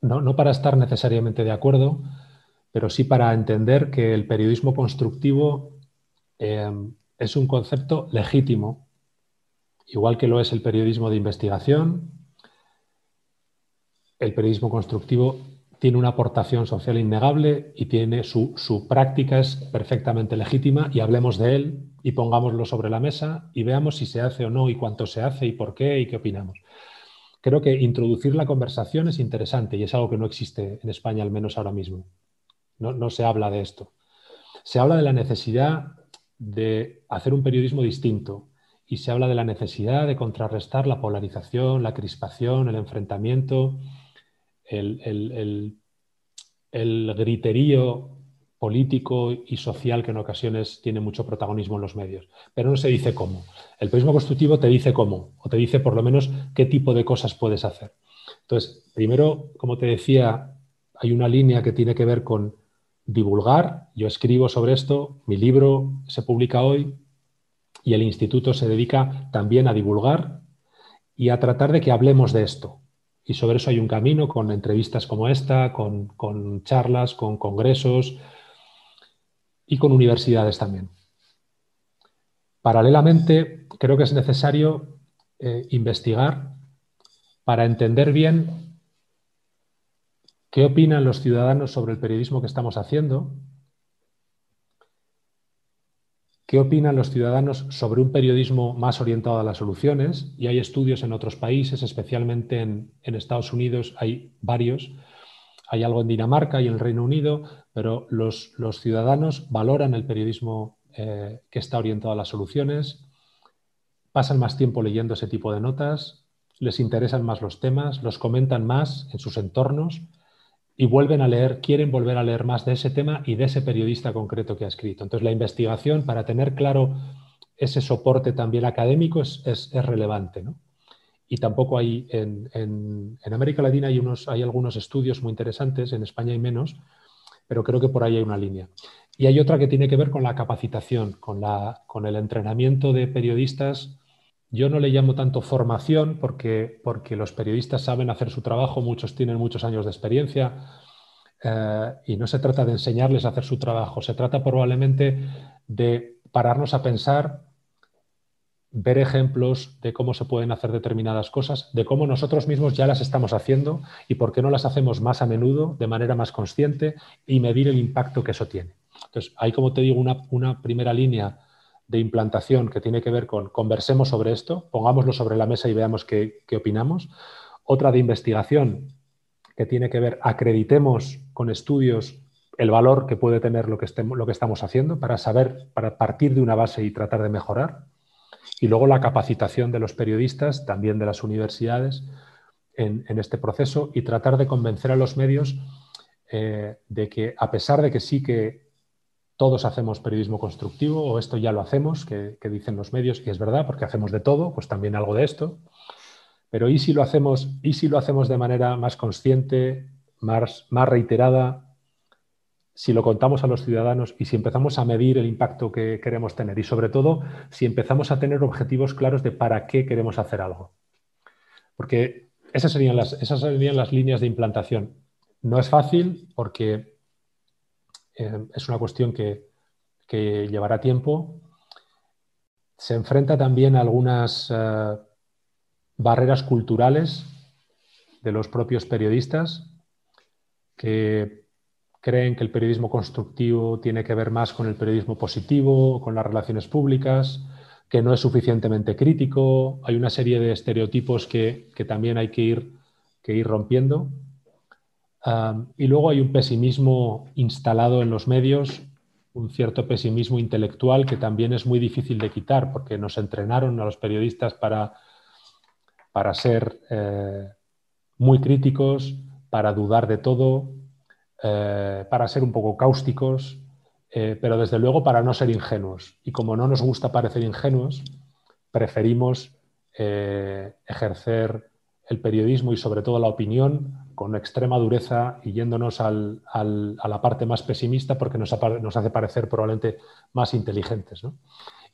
no, para estar necesariamente de acuerdo, pero sí para entender que el periodismo constructivo eh, es un concepto legítimo, igual que lo es el periodismo de investigación. El periodismo constructivo tiene una aportación social innegable y tiene su, su práctica es perfectamente legítima y hablemos de él y pongámoslo sobre la mesa y veamos si se hace o no y cuánto se hace y por qué y qué opinamos. Creo que introducir la conversación es interesante y es algo que no existe en España, al menos ahora mismo. No, no se habla de esto. Se habla de la necesidad de hacer un periodismo distinto y se habla de la necesidad de contrarrestar la polarización, la crispación, el enfrentamiento, el, el, el griterío político y social que en ocasiones tiene mucho protagonismo en los medios. Pero no se dice cómo. El periodismo constructivo te dice cómo, o te dice por lo menos qué tipo de cosas puedes hacer. Entonces, primero, como te decía, hay una línea que tiene que ver con divulgar. Yo escribo sobre esto, mi libro se publica hoy y el instituto se dedica también a divulgar y a tratar de que hablemos de esto. Y sobre eso hay un camino con entrevistas como esta, con, charlas, con congresos, y con universidades también. Paralelamente, creo que es necesario eh, investigar para entender bien qué opinan los ciudadanos sobre el periodismo que estamos haciendo, qué opinan los ciudadanos sobre un periodismo más orientado a las soluciones, y hay estudios en otros países, especialmente en, Estados Unidos, hay varios, hay algo en Dinamarca y en el Reino Unido, pero los, ciudadanos valoran el periodismo eh, que está orientado a las soluciones, pasan más tiempo leyendo ese tipo de notas, les interesan más los temas, los comentan más en sus entornos y vuelven a leer, quieren volver a leer más de ese tema y de ese periodista concreto que ha escrito. Entonces, la investigación, para tener claro ese soporte también académico, es, es relevante. ¿no? y tampoco hay en, América Latina hay, unos, hay algunos estudios muy interesantes, en España hay menos, pero creo que por ahí hay una línea. Y hay otra que tiene que ver con la capacitación, con, la, con el entrenamiento de periodistas. Yo no le llamo tanto formación porque, porque los periodistas saben hacer su trabajo, muchos tienen muchos años de experiencia eh, y no se trata de enseñarles a hacer su trabajo, se trata probablemente de pararnos a pensar ver ejemplos de cómo se pueden hacer determinadas cosas, de cómo nosotros mismos ya las estamos haciendo y por qué no las hacemos más a menudo, de manera más consciente y medir el impacto que eso tiene. Entonces, hay, como te digo, una, primera línea de implantación que tiene que ver con conversemos sobre esto, pongámoslo sobre la mesa y veamos qué, opinamos. otra de investigación que tiene que ver, acreditemos con estudios el valor que puede tener lo que, estemos, lo que estamos haciendo para saber, para partir de una base y tratar de mejorar. Y luego la capacitación de los periodistas, también de las universidades, en, este proceso y tratar de convencer a los medios eh, de que a pesar de que sí que todos hacemos periodismo constructivo o esto ya lo hacemos, que, dicen los medios, y es verdad, porque hacemos de todo, pues también algo de esto, pero ¿y si lo hacemos, y si lo hacemos de manera más consciente, más, más reiterada, si lo contamos a los ciudadanos y si empezamos a medir el impacto que queremos tener y sobre todo si empezamos a tener objetivos claros de para qué queremos hacer algo. Porque esas serían las, esas serían las líneas de implantación. No es fácil porque eh, es una cuestión que, llevará tiempo. Se enfrenta también a algunas eh, barreras culturales de los propios periodistas que creen que el periodismo constructivo tiene que ver más con el periodismo positivo, con las relaciones públicas, que no es suficientemente crítico. Hay una serie de estereotipos que, también hay que ir, que ir rompiendo. Y luego hay un pesimismo instalado en los medios, un cierto pesimismo intelectual que también es muy difícil de quitar porque nos entrenaron a los periodistas para, para ser eh, muy críticos, para dudar de todo, eh, para ser un poco cáusticos, eh, pero desde luego para no ser ingenuos. Y como no nos gusta parecer ingenuos, preferimos ejercer el periodismo y sobre todo la opinión con extrema dureza y yéndonos a la parte más pesimista porque nos, hace parecer probablemente más inteligentes.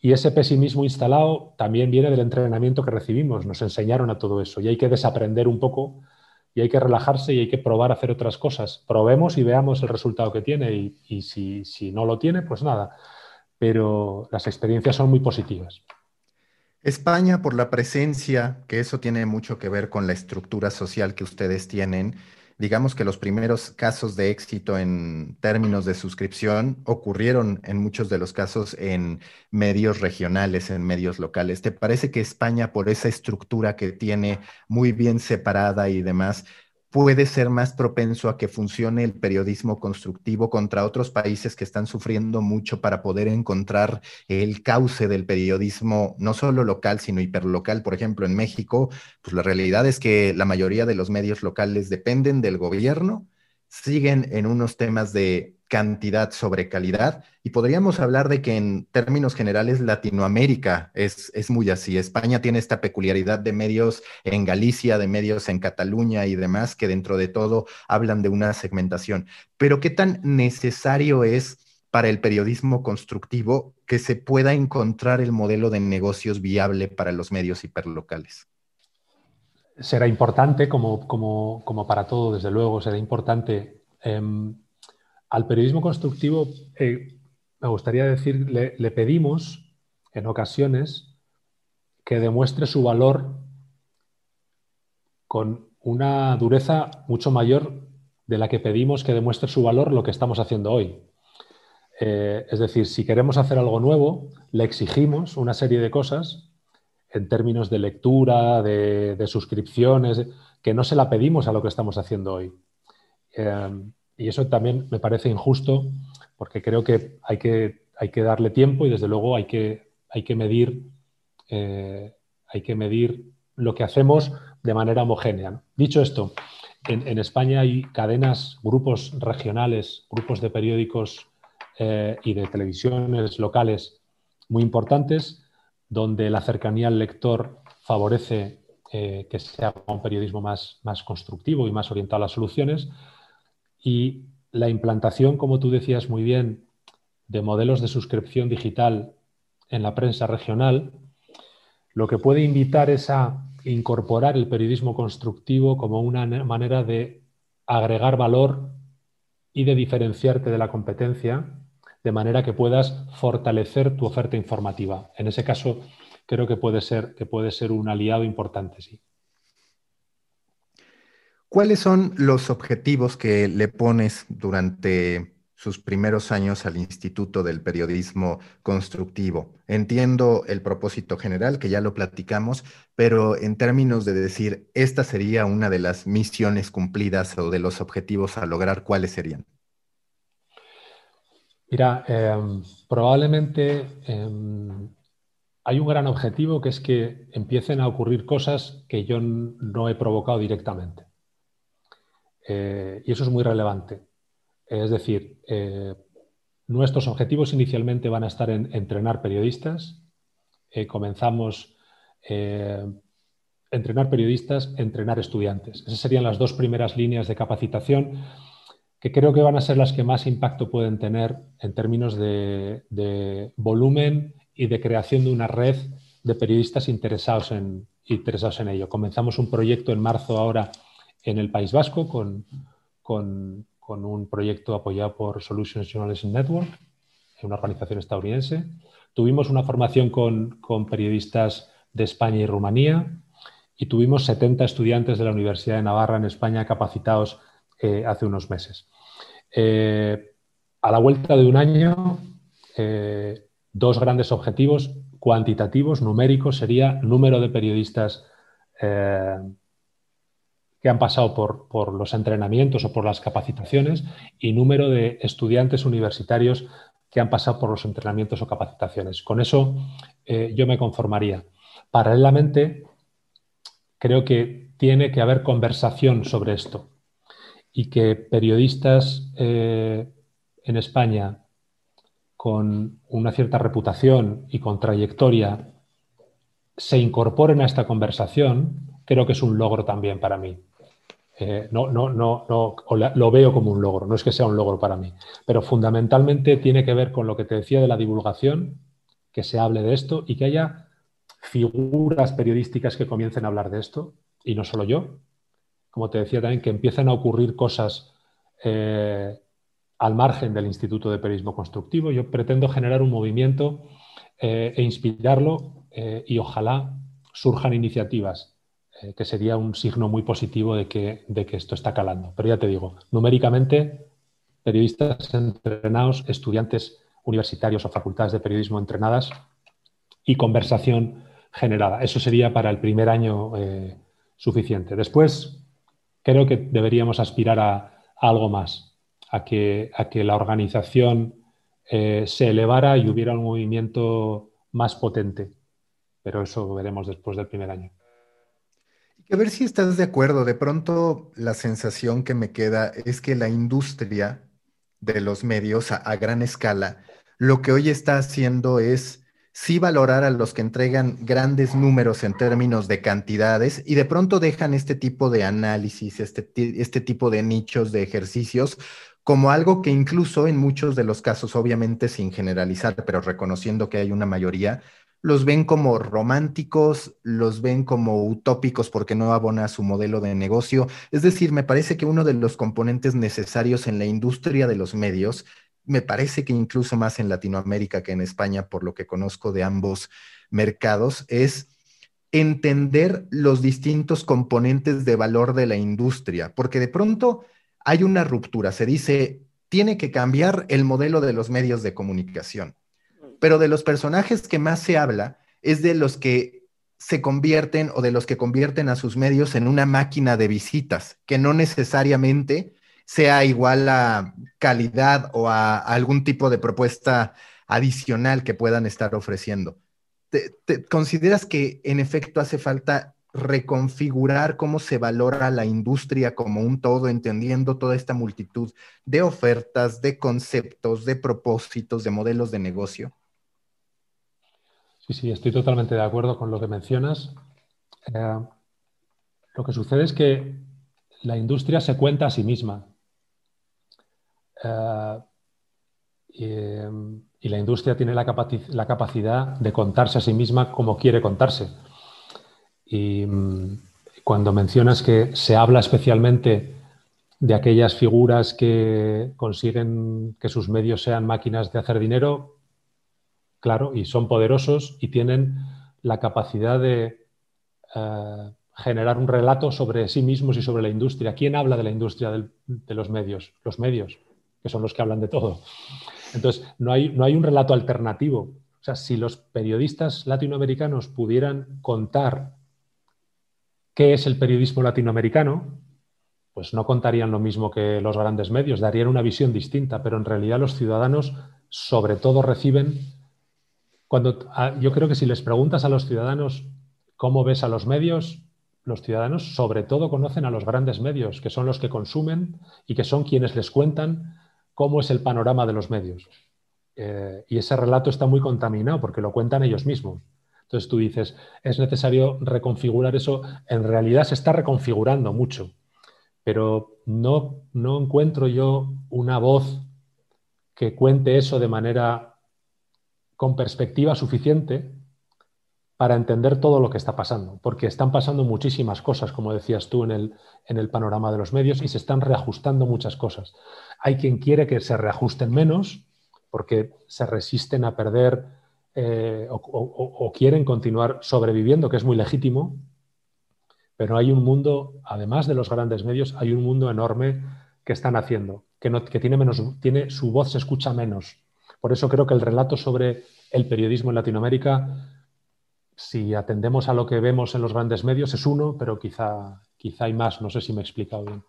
Y ese pesimismo instalado también viene del entrenamiento que recibimos, nos enseñaron a todo eso y hay que desaprender un poco y hay que relajarse y hay que probar a hacer otras cosas. Probemos y veamos el resultado que tiene y, si, si, no lo tiene, pues nada. Pero las experiencias son muy positivas. España, por la presencia, que eso tiene mucho que ver con la estructura social que ustedes tienen, digamos que los primeros casos de éxito en términos de suscripción ocurrieron en muchos de los casos en medios regionales, en medios locales. ¿Te parece que España, por esa estructura que tiene muy bien separada y demás, puede ser más propenso a que funcione el periodismo constructivo contra otros países que están sufriendo mucho para poder encontrar el cauce del periodismo, no solo local, sino hiperlocal. Por ejemplo, en México, pues la realidad es que la mayoría de los medios locales dependen del gobierno, siguen en unos temas de cantidad sobre calidad. Y podríamos hablar de que en términos generales Latinoamérica es, es, muy así. España tiene esta peculiaridad de medios en Galicia, de medios en Cataluña y demás, que dentro de todo hablan de una segmentación. Pero ¿qué tan necesario es para el periodismo constructivo que se pueda encontrar el modelo de negocios viable para los medios hiperlocales? Será importante, como, como, como para todo, desde luego, será importante. Em, al periodismo constructivo, eh, me gustaría decir, le, pedimos en ocasiones que demuestre su valor con una dureza mucho mayor de la que pedimos que demuestre su valor lo que estamos haciendo hoy. Eh, es decir, si queremos hacer algo nuevo, le exigimos una serie de cosas en términos de lectura, de, suscripciones, que no se la pedimos a lo que estamos haciendo hoy. Eh, y eso también me parece injusto porque creo que hay que, hay que darle tiempo y desde luego hay que, hay que medir eh, hay que medir lo que hacemos de manera homogénea. Dicho esto, en, España hay cadenas, grupos regionales, grupos de periódicos eh, y de televisiones locales muy importantes, donde la cercanía al lector favorece eh, que sea un periodismo más, más constructivo y más orientado a las soluciones y la implantación, como tú decías muy bien, de modelos de suscripción digital en la prensa regional, lo que puede invitar es a incorporar el periodismo constructivo como una manera de agregar valor y de diferenciarte de la competencia, de manera que puedas fortalecer tu oferta informativa. En ese caso, creo que puede ser, que puede ser un aliado importante, sí. ¿Cuáles son los objetivos que le pones durante sus primeros años al Instituto del Periodismo Constructivo. Entiendo el propósito general, que ya lo platicamos, pero en términos de decir, esta sería una de las misiones cumplidas o de los objetivos a lograr, ¿cuáles serían? Mira, em, probablemente em, hay un gran objetivo que es que empiecen a ocurrir cosas que yo no he provocado directamente. Eh, y eso es muy relevante. Es decir, eh, nuestros objetivos inicialmente van a estar en entrenar periodistas. Eh, comenzamos eh, entrenar periodistas, entrenar estudiantes. Esas serían las dos primeras líneas de capacitación que creo que van a ser las que más impacto pueden tener en términos de, volumen y de creación de una red de periodistas interesados en, interesados en ello. Comenzamos un proyecto en marzo ahora en el País Vasco con, un proyecto apoyado por Solutions Journalism Network, una organización estadounidense. Tuvimos una formación con, periodistas de España y Rumanía y tuvimos 70 estudiantes de la Universidad de Navarra en España capacitados eh, hace unos meses. Eh, a la vuelta de un año, eh, dos grandes objetivos cuantitativos, numéricos, sería número de periodistas que han pasado por, los entrenamientos o por las capacitaciones y número de estudiantes universitarios que han pasado por los entrenamientos o capacitaciones. Con eso eh, yo me conformaría. Paralelamente, creo que tiene que haber conversación sobre esto y que periodistas eh, en España con una cierta reputación y con trayectoria se incorporen a esta conversación, creo que es un logro también para mí. Eh, no, no, no, no lo veo como un logro, no es que sea un logro para mí, pero fundamentalmente tiene que ver con lo que te decía de la divulgación, que se hable de esto y que haya figuras periodísticas que comiencen a hablar de esto, y no solo yo, como te decía también, que empiecen a ocurrir cosas eh, al margen del Instituto de Periodismo Constructivo. Yo pretendo generar un movimiento eh, e inspirarlo y ojalá surjan iniciativas eh, que sería un signo muy positivo de que, de que esto está calando. Pero ya te digo, numéricamente, periodistas entrenados, estudiantes universitarios o facultades de periodismo entrenadas y conversación generada. Eso sería para el primer año eh, suficiente. Después, creo que deberíamos aspirar a, algo más, a que, a que la organización eh, se elevara y hubiera un movimiento más potente. Pero eso veremos después del primer año. A ver si estás de acuerdo. De pronto la sensación que me queda es que la industria de los medios a, gran escala lo que hoy está haciendo es sí valorar a los que entregan grandes números en términos de cantidades y de pronto dejan este tipo de análisis, este, este tipo de nichos de ejercicios como algo que incluso en muchos de los casos, obviamente sin generalizar, pero reconociendo que hay una mayoría, los ven como románticos, los ven como utópicos porque no abona su modelo de negocio. Es decir, me parece que uno de los componentes necesarios en la industria de los medios, me parece que incluso más en Latinoamérica que en España, por lo que conozco de ambos mercados, es entender los distintos componentes de valor de la industria, porque de pronto hay una ruptura, se dice, tiene que cambiar el modelo de los medios de comunicación pero de los personajes que más se habla es de los que se convierten o de los que convierten a sus medios en una máquina de visitas, que no necesariamente sea igual a calidad o a algún tipo de propuesta adicional que puedan estar ofreciendo. ¿Te, consideras que en efecto hace falta reconfigurar cómo se valora la industria como un todo, entendiendo toda esta multitud de ofertas, de conceptos, de propósitos, de modelos de negocio? Sí, sí, estoy totalmente de acuerdo con lo que mencionas. Eh, lo que sucede es que la industria se cuenta a sí misma. Eh, y, la industria tiene la, la, capacidad de contarse a sí misma como quiere contarse. Y mm, cuando mencionas que se habla especialmente de aquellas figuras que consiguen que sus medios sean máquinas de hacer dinero, claro, y son poderosos y tienen la capacidad de eh, generar un relato sobre sí mismos y sobre la industria. ¿Quién habla de la industria de los medios? Los medios. que son los que hablan de todo. Entonces, no hay, no hay un relato alternativo. O sea, si los periodistas latinoamericanos pudieran contar qué es el periodismo latinoamericano, pues no contarían lo mismo que los grandes medios, darían una visión distinta, pero en realidad los ciudadanos sobre todo reciben, cuando yo creo que si les preguntas a los ciudadanos cómo ves a los medios, los ciudadanos sobre todo conocen a los grandes medios, que son los que consumen y que son quienes les cuentan cómo es el panorama de los medios. Eh, y ese relato está muy contaminado porque lo cuentan ellos mismos. Entonces tú dices, es necesario reconfigurar eso. En realidad se está reconfigurando mucho, pero no, no encuentro yo una voz que cuente eso de manera con perspectiva suficiente para entender todo lo que está pasando, porque están pasando muchísimas cosas, como decías tú, en el, en el panorama de los medios y se están reajustando muchas cosas. Hay quien quiere que se reajusten menos porque se resisten a perder eh, o, quieren continuar sobreviviendo, que es muy legítimo, pero hay un mundo, además de los grandes medios, hay un mundo enorme que están haciendo, que, no, que tiene menos, tiene, su voz se escucha menos. Por eso creo que el relato sobre el periodismo en Latinoamérica si atendemos a lo que vemos en los grandes medios, es uno, pero quizá, quizá hay más. No sé si me he explicado bien.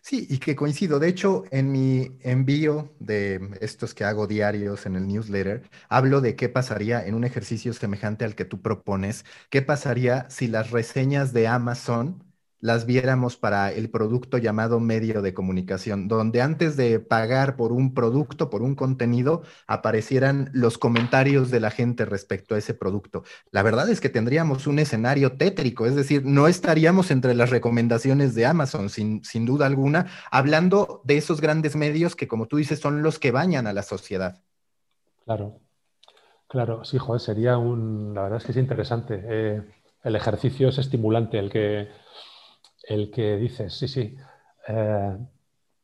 Sí, y que coincido. De hecho, en mi envío de estos que hago diarios en el newsletter, hablo de qué pasaría en un ejercicio semejante al que tú propones, qué pasaría si las reseñas de Amazon las viéramos para el producto llamado medio de comunicación, donde antes de pagar por un producto, por un contenido, aparecieran los comentarios de la gente respecto a ese producto. La verdad es que tendríamos un escenario tétrico, es decir, no estaríamos entre las recomendaciones de Amazon, sin, sin duda alguna, hablando de esos grandes medios que, como tú dices, son los que bañan a la sociedad. Claro, claro, sí, joder, sería un, la verdad es que es interesante. Eh, el ejercicio es estimulante, el que el que dices, sí, sí, eh,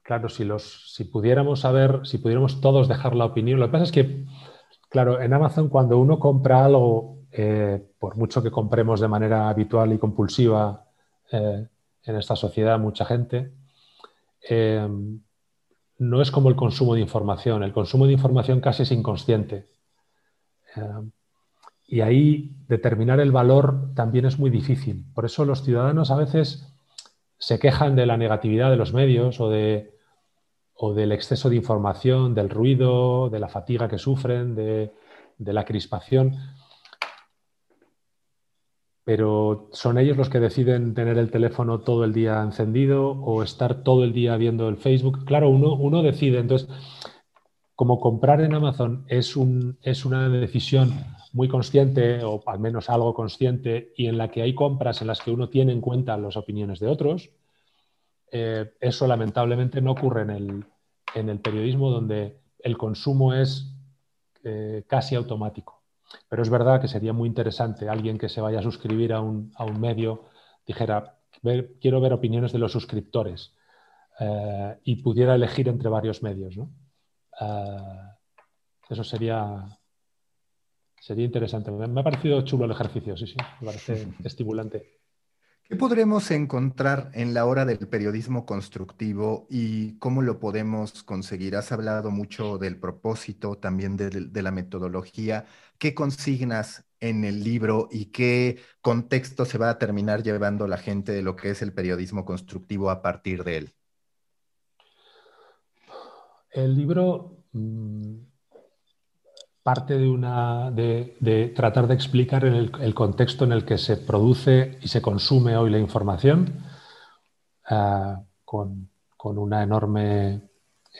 claro, si, los, si pudiéramos saber, si pudiéramos todos dejar la opinión, lo que pasa es que, claro, en Amazon cuando uno compra algo, eh, por mucho que compremos de manera habitual y compulsiva eh, en esta sociedad, mucha gente, no es como el consumo de información. El consumo de información casi es inconsciente. y ahí determinar el valor también es muy difícil. Por eso los ciudadanos a veces se quejan de la negatividad de los medios o, de, o del exceso de información, del ruido, de la fatiga que sufren, de, la crispación. Pero son ellos los que deciden tener el teléfono todo el día encendido o estar todo el día viendo el Facebook. Claro, uno, uno decide. Entonces, como comprar en Amazon es, un, es una decisión muy consciente o al menos algo consciente y en la que hay compras en las que uno tiene en cuenta las opiniones de otros, eh, eso lamentablemente no ocurre en el, en el, periodismo donde el consumo es eh, casi automático. Pero es verdad que sería muy interesante alguien que se vaya a suscribir a un, a un medio dijera, quiero ver opiniones de los suscriptores eh, y pudiera elegir entre varios medios. ¿no? eso sería, sería interesante. Me ha parecido chulo el ejercicio, sí, sí, me parece estimulante. ¿Qué podremos encontrar en la hora del periodismo constructivo y cómo lo podemos conseguir? Has hablado mucho del propósito, también de, la metodología. ¿Qué consignas en el libro y qué contexto se va a terminar llevando la gente de lo que es el periodismo constructivo a partir de él? El libro mm, parte de, una, de, tratar de explicar el, contexto en el que se produce y se consume hoy la información ah, con, una enorme,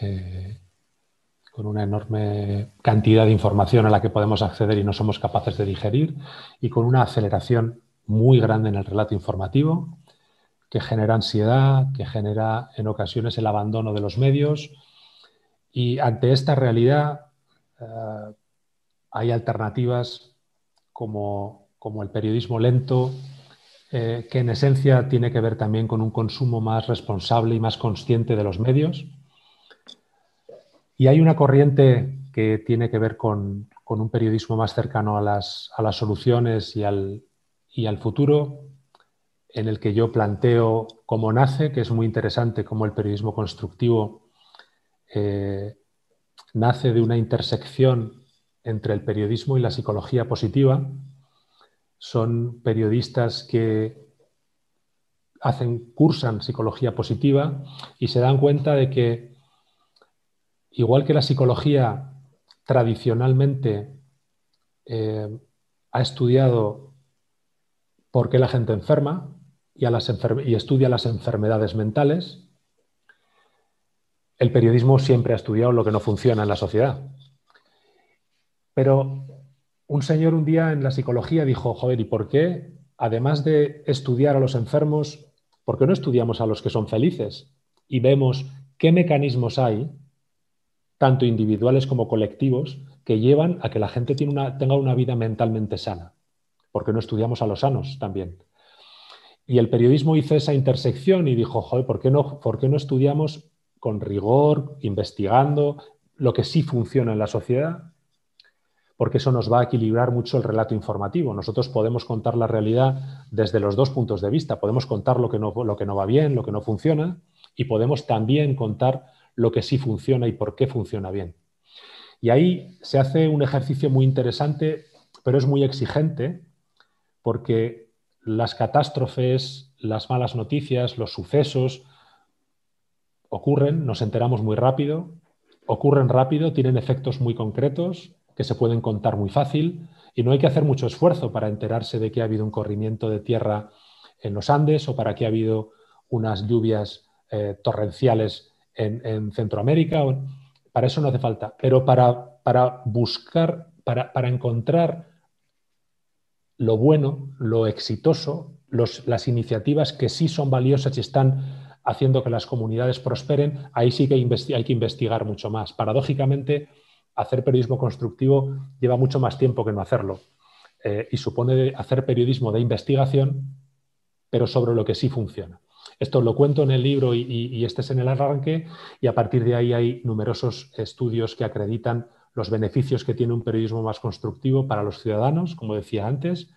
eh, con una enorme cantidad de información a la que podemos acceder y no somos capaces de digerir y con una aceleración muy grande en el relato informativo que genera ansiedad, que genera en ocasiones el abandono de los medios. Y ante esta realidad ah, hay alternativas como, el periodismo lento, eh, que en esencia tiene que ver también con un consumo más responsable y más consciente de los medios. Y hay una corriente que tiene que ver con, un periodismo más cercano a las, soluciones y al, y al, futuro, en el que yo planteo cómo nace, que es muy interesante, cómo el periodismo constructivo eh, nace de una intersección entre el periodismo y la psicología positiva. Son periodistas que hacen, cursan psicología positiva y se dan cuenta de que, igual que la psicología tradicionalmente eh, ha estudiado por qué la gente enferma y, y estudia las enfermedades mentales, el periodismo siempre ha estudiado lo que no funciona en la sociedad. Pero un señor un día en la psicología dijo, joder, ¿y por qué, además de estudiar a los enfermos, por qué no estudiamos a los que son felices y vemos qué mecanismos hay, tanto individuales como colectivos, que llevan a que la gente tenga una vida mentalmente sana? ¿Por qué no estudiamos a los sanos también? Y el periodismo hizo esa intersección y dijo, joder, ¿por qué no, por qué no estudiamos con rigor, investigando lo que sí funciona en la sociedad, porque eso nos va a equilibrar mucho el relato informativo. Nosotros podemos contar la realidad desde los dos puntos de vista. Podemos contar lo que no, lo que no va bien, lo que no funciona, y podemos también contar lo que sí funciona y por qué funciona bien. Y ahí se hace un ejercicio muy interesante, pero es muy exigente, porque las catástrofes, las malas noticias, los sucesos, ocurren, nos enteramos muy rápido, ocurren rápido, tienen efectos muy concretos que se pueden contar muy fácil y no hay que hacer mucho esfuerzo para enterarse de que ha habido un corrimiento de tierra en los Andes o para que ha habido unas lluvias eh, torrenciales en, Centroamérica. Para eso no hace falta. Pero para, para buscar, para, para, encontrar lo bueno, lo exitoso, las iniciativas que sí son valiosas y están haciendo que las comunidades prosperen, ahí sí que hay que investigar mucho más. Paradójicamente, hacer periodismo constructivo lleva mucho más tiempo que no hacerlo eh, y supone hacer periodismo de investigación, pero sobre lo que sí funciona. Esto lo cuento en el libro y, este es en el arranque y a partir de ahí hay numerosos estudios que acreditan los beneficios que tiene un periodismo más constructivo para los ciudadanos, como decía antes,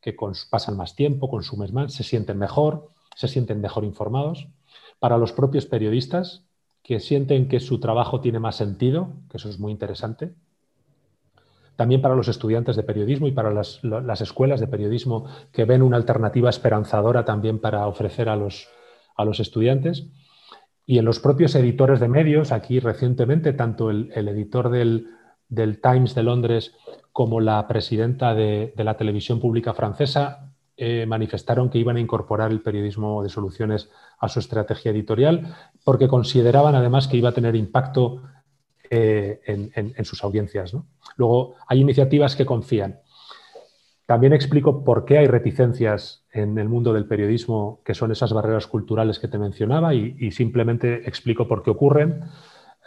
que pasan más tiempo, consumen más, se sienten mejor, se sienten mejor informados. Para los propios periodistas, que sienten que su trabajo tiene más sentido, que eso es muy interesante. También para los estudiantes de periodismo y para las, escuelas de periodismo que ven una alternativa esperanzadora también para ofrecer a los, a los estudiantes. Y en los propios editores de medios, aquí recientemente, tanto el, editor del, Times de Londres como la presidenta de la televisión pública francesa eh, manifestaron que iban a incorporar el periodismo de soluciones a su estrategia editorial porque consideraban además que iba a tener impacto eh, en, sus audiencias. Luego, hay iniciativas que confían. También explico por qué hay reticencias en el mundo del periodismo, que son esas barreras culturales que te mencionaba, y, simplemente explico por qué ocurren.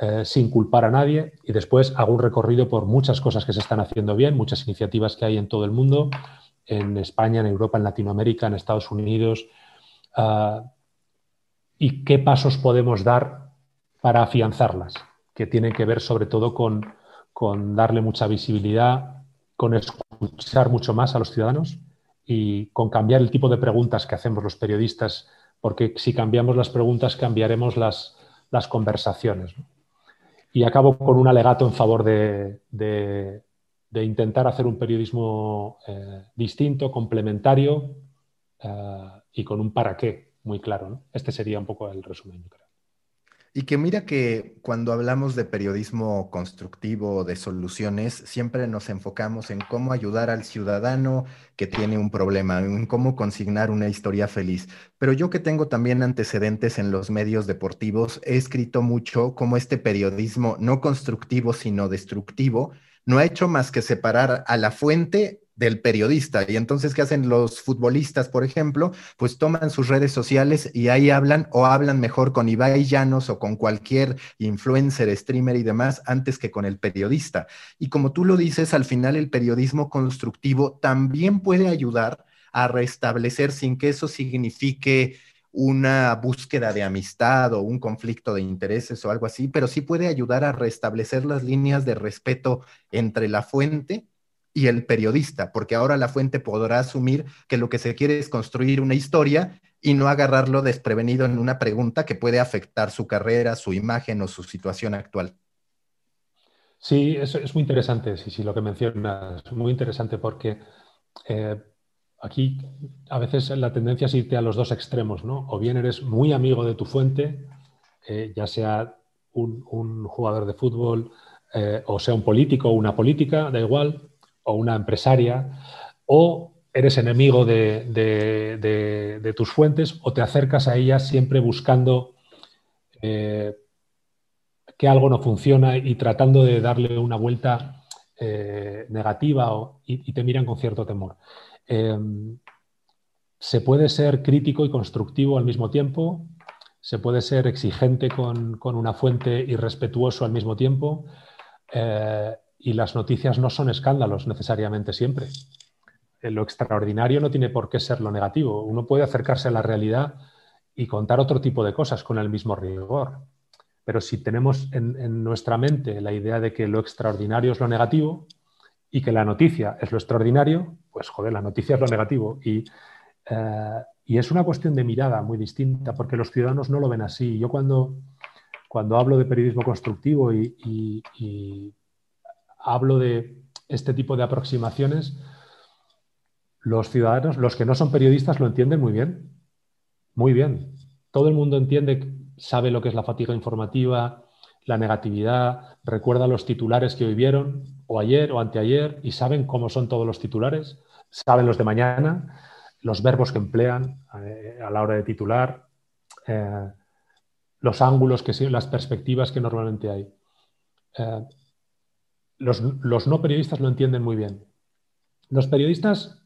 Eh, sin culpar a nadie y después hago un recorrido por muchas cosas que se están haciendo bien, muchas iniciativas que hay en todo el mundo, en España, en Europa, en Latinoamérica, en Estados Unidos, ah, y qué pasos podemos dar para afianzarlas, que tienen que ver sobre todo con, darle mucha visibilidad, con escuchar mucho más a los ciudadanos y con cambiar el tipo de preguntas que hacemos los periodistas, porque si cambiamos las preguntas cambiaremos las, conversaciones. Y acabo con un alegato en favor de, de intentar hacer un periodismo eh, distinto, complementario eh, y con un para qué muy claro. Este sería un poco el resumen, yo creo. Y que mira que cuando hablamos de periodismo constructivo, de soluciones, siempre nos enfocamos en cómo ayudar al ciudadano que tiene un problema, en cómo consignar una historia feliz. Pero yo que tengo también antecedentes en los medios deportivos, he escrito mucho cómo este periodismo no constructivo, sino destructivo, no ha hecho más que separar a la fuente del periodista. Y entonces, ¿qué hacen los futbolistas, por ejemplo? Pues toman sus redes sociales y ahí hablan o hablan mejor con Ibai Llanos o con cualquier influencer, streamer y demás antes que con el periodista. Y como tú lo dices, al final el periodismo constructivo también puede ayudar a restablecer sin que eso signifique una búsqueda de amistad o un conflicto de intereses o algo así, pero sí puede ayudar a restablecer las líneas de respeto entre la fuente y el periodista, porque ahora la fuente podrá asumir que lo que se quiere es construir una historia y no agarrarlo desprevenido en una pregunta que puede afectar su carrera, su imagen o su situación actual. Sí, es, muy interesante, sí, sí, lo que mencionas, muy interesante porque eh, aquí a veces la tendencia es irte a los dos extremos, ¿no? O bien eres muy amigo de tu fuente, eh, ya sea un, jugador de fútbol, eh, o sea un político o una política, da igual, o una empresaria, o eres enemigo de, tus fuentes o te acercas a ellas siempre buscando eh, que algo no funciona y tratando de darle una vuelta negativa y, te miran con cierto temor. Em, se puede ser crítico y constructivo al mismo tiempo, se puede ser exigente con, una fuente y respetuoso al mismo tiempo, eh, y las noticias no son escándalos necesariamente siempre. Eh, lo extraordinario no tiene por qué ser lo negativo. Uno puede acercarse a la realidad y contar otro tipo de cosas con el mismo rigor. Pero si tenemos en, nuestra mente la idea de que lo extraordinario es lo negativo y que la noticia es lo extraordinario, pues joder, la noticia es lo negativo. Y, eh, es una cuestión de mirada muy distinta, porque los ciudadanos no lo ven así. Yo cuando, cuando hablo de periodismo constructivo y hablo de este tipo de aproximaciones, los ciudadanos, los que no son periodistas, lo entienden muy bien. Muy bien. Todo el mundo entiende, sabe lo que es la fatiga informativa, la negatividad, recuerda los titulares que hoy vieron, o ayer o anteayer, y saben cómo son todos los titulares, saben los de mañana, los verbos que emplean eh, a la hora de titular, eh, los ángulos, que las perspectivas que normalmente hay. Eh, los, los no periodistas lo entienden muy bien. Los periodistas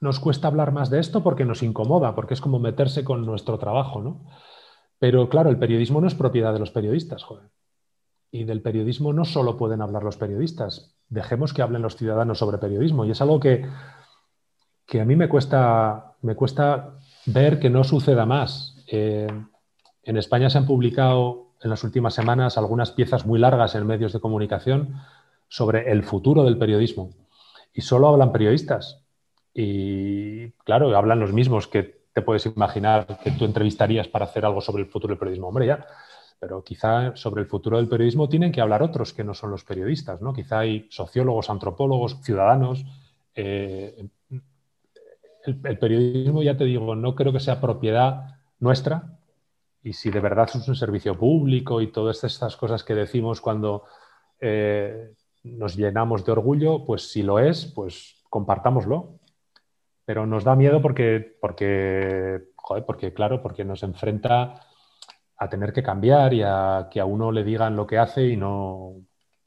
nos cuesta hablar más de esto porque nos incomoda, porque es como meterse con nuestro trabajo, ¿no? Pero claro, el periodismo no es propiedad de los periodistas, joder. Y del periodismo no solo pueden hablar los periodistas, dejemos que hablen los ciudadanos sobre periodismo. Y es algo que, que a mí me cuesta, me cuesta ver que no suceda más. Eh, en España se han publicado en las últimas semanas algunas piezas muy largas en medios de comunicación sobre el futuro del periodismo. Y solo hablan periodistas. Y claro, hablan los mismos que te puedes imaginar que tú entrevistarías para hacer algo sobre el futuro del periodismo. Hombre, ya, pero quizá sobre el futuro del periodismo tienen que hablar otros que no son los periodistas, ¿no? Quizá hay sociólogos, antropólogos, ciudadanos. Eh, el, periodismo, ya te digo, no creo que sea propiedad nuestra. Y si de verdad es un servicio público y todas estas cosas que decimos cuando eh, nos llenamos de orgullo, pues si lo es, pues compartámoslo pero nos da miedo porque, porque, porque, claro, porque nos enfrenta a tener que cambiar y a que a uno le digan lo que hace y no,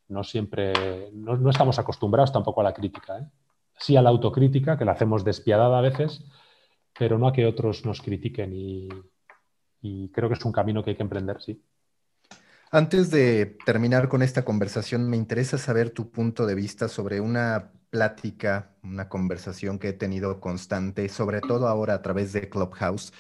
no siempre, no, estamos acostumbrados tampoco a la crítica. ¿eh? Sí a la autocrítica, que la hacemos despiadada a veces, pero no a que otros nos critiquen y, creo que es un camino que hay que emprender, sí. Antes de terminar con esta conversación, me interesa saber tu punto de vista sobre una plática, una conversación que he tenido constante, sobre todo ahora a través de Clubhouse,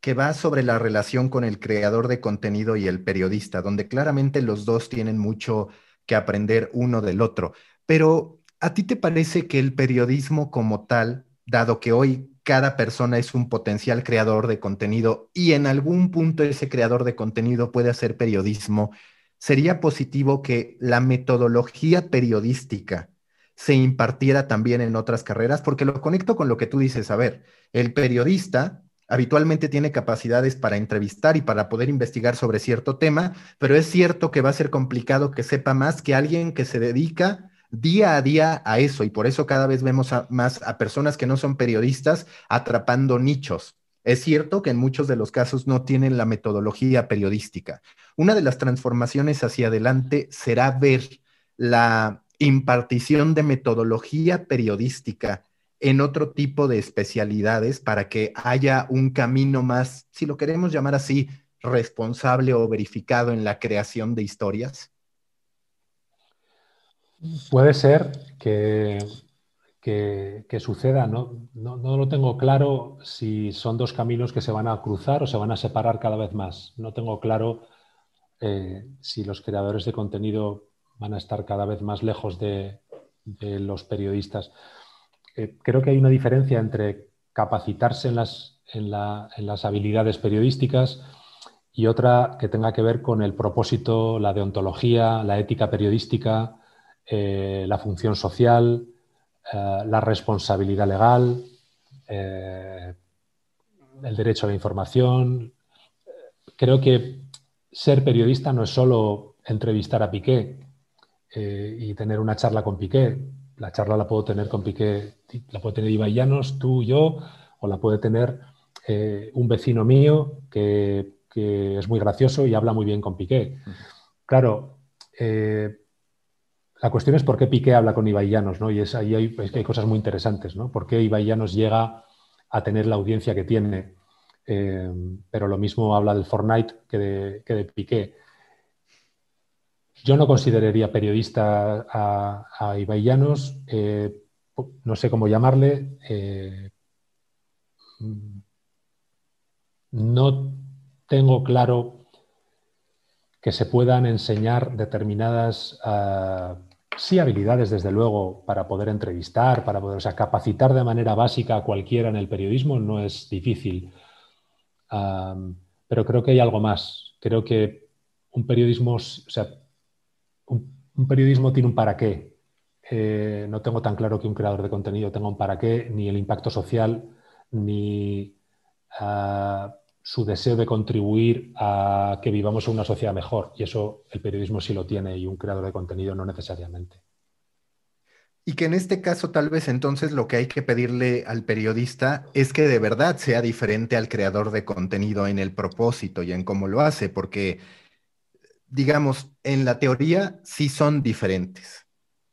que va sobre la relación con el creador de contenido y el periodista, donde claramente los dos tienen mucho que aprender uno del otro. Pero, ¿a ti te parece que el periodismo como tal, dado que hoy cada persona es un potencial creador de contenido y en algún punto ese creador de contenido puede hacer periodismo, sería positivo que la metodología periodística se impartiera también en otras carreras, porque lo conecto con lo que tú dices, a ver, el periodista habitualmente tiene capacidades para entrevistar y para poder investigar sobre cierto tema, pero es cierto que va a ser complicado que sepa más que alguien que se dedica día a día a eso y por eso cada vez vemos más a personas que no son periodistas atrapando nichos. Es cierto que en muchos de los casos no tienen la metodología periodística. Una de las transformaciones hacia adelante será ver la impartición de metodología periodística en otro tipo de especialidades para que haya un camino más, si lo queremos llamar así, responsable o verificado en la creación de historias? Puede ser que, que, suceda, ¿no? ¿no? lo tengo claro si son dos caminos que se van a cruzar o se van a separar cada vez más. No tengo claro eh, si los creadores de contenido van a estar cada vez más lejos de, los periodistas. Eh, creo que hay una diferencia entre capacitarse en las, en, las habilidades periodísticas y otra que tenga que ver con el propósito, la deontología, la ética periodística, eh, la función social, eh, la responsabilidad legal, el derecho a la información. Creo que ser periodista no es solo entrevistar a Piqué y tener una charla con Piqué la charla la puedo tener con Piqué, la puede tener Ibai Llanos, tú, yo, o la puede tener eh, un vecino mío que, es muy gracioso y habla muy bien con Piqué. Claro, eh, la cuestión es por qué Piqué habla con Ibai Llanos, ¿no? Y es, ahí hay, cosas muy interesantes, ¿no? ¿Por qué Ibai Llanos llega a tener la audiencia que tiene? Eh, pero lo mismo habla del Fortnite que de, que de Piqué. Yo no consideraría periodista a, a eh, no sé cómo llamarle. Eh, no tengo claro que se puedan enseñar determinadas, ah, sí, habilidades, desde luego, para poder entrevistar, para poder, o sea, capacitar de manera básica a cualquiera en el periodismo no es difícil. Pero creo que hay algo más. Creo que un periodismo, o sea, un, periodismo tiene un para qué. Eh, no tengo tan claro que un creador de contenido tenga un para qué, ni el impacto social, ni ah, su deseo de contribuir a que vivamos una sociedad mejor. Y eso el periodismo sí lo tiene y un creador de contenido no necesariamente. Y que en este caso tal vez entonces lo que hay que pedirle al periodista es que de verdad sea diferente al creador de contenido en el propósito y en cómo lo hace, porque digamos, en la teoría sí son diferentes.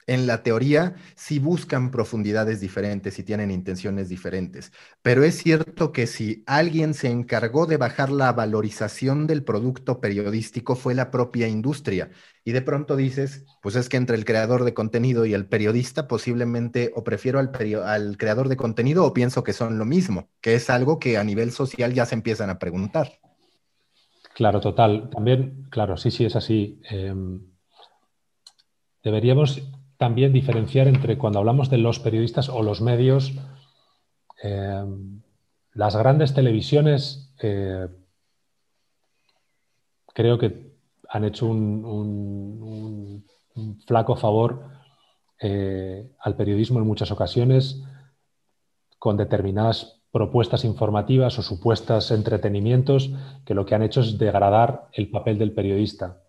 En la teoría sí buscan profundidades diferentes y tienen intenciones diferentes. Pero es cierto que si alguien se encargó de bajar la valorización del producto periodístico fue la propia industria. Y de pronto dices, pues es que entre el creador de contenido y el periodista posiblemente o prefiero al, al creador de contenido o pienso que son lo mismo, que es algo que a nivel social ya se empiezan a preguntar. Claro, total. También, claro, sí, sí, es así. Em, deberíamos también diferenciar entre cuando hablamos de los periodistas o los medios, em, las grandes televisiones eh, creo que han hecho un, flaco favor eh, al periodismo en muchas ocasiones con determinadas propuestas informativas o supuestas entretenimientos que lo que han hecho es degradar el papel del periodista.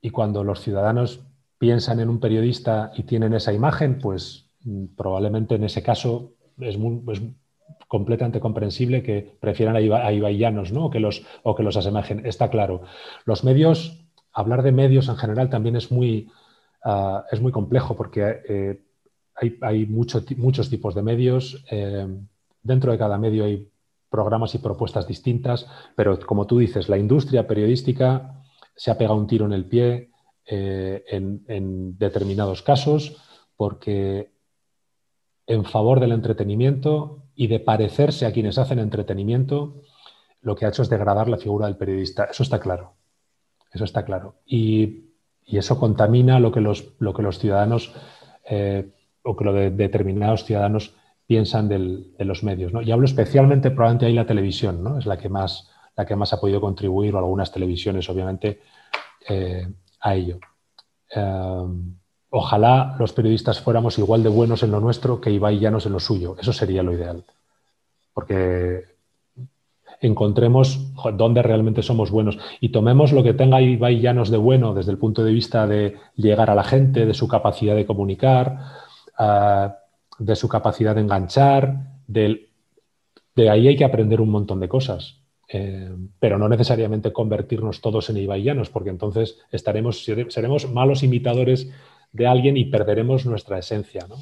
Y cuando los ciudadanos piensan en un periodista y tienen esa imagen, pues mm, probablemente en ese caso es, completamente comprensible que prefieran a, Iba, ¿no? o, que los, o que los asemejen. Está claro. Los medios, hablar de medios en general también es muy, ah, es muy complejo porque eh, hay, muchos tipos de medios. Eh, dentro de cada medio hay programas y propuestas distintas, pero como tú dices, la industria periodística se ha pegado un tiro en el pie eh, en, determinados casos porque en favor del entretenimiento y de parecerse a quienes hacen entretenimiento, lo que ha hecho es degradar la figura del periodista. Eso está claro. Eso está claro. Y, eso contamina lo que los, ciudadanos eh, o que lo de determinados ciudadanos piensan de los medios. ¿no? Y hablo especialmente, probablemente ahí la televisión, ¿no? es la que más, la que más ha podido contribuir, o algunas televisiones, obviamente, eh, a ello. Eh, ojalá los periodistas fuéramos igual de buenos en lo nuestro que Ibai Llanos en lo suyo. Eso sería lo ideal. Porque encontremos dónde realmente somos buenos y tomemos lo que tenga Ibai Llanos de bueno desde el punto de vista de llegar a la gente, de su capacidad de comunicar, de su capacidad de enganchar, de, ahí hay que aprender un montón de cosas. Eh, pero no necesariamente convertirnos todos en ibaianos, porque entonces estaremos, seremos malos imitadores de alguien y perderemos nuestra esencia. ¿no?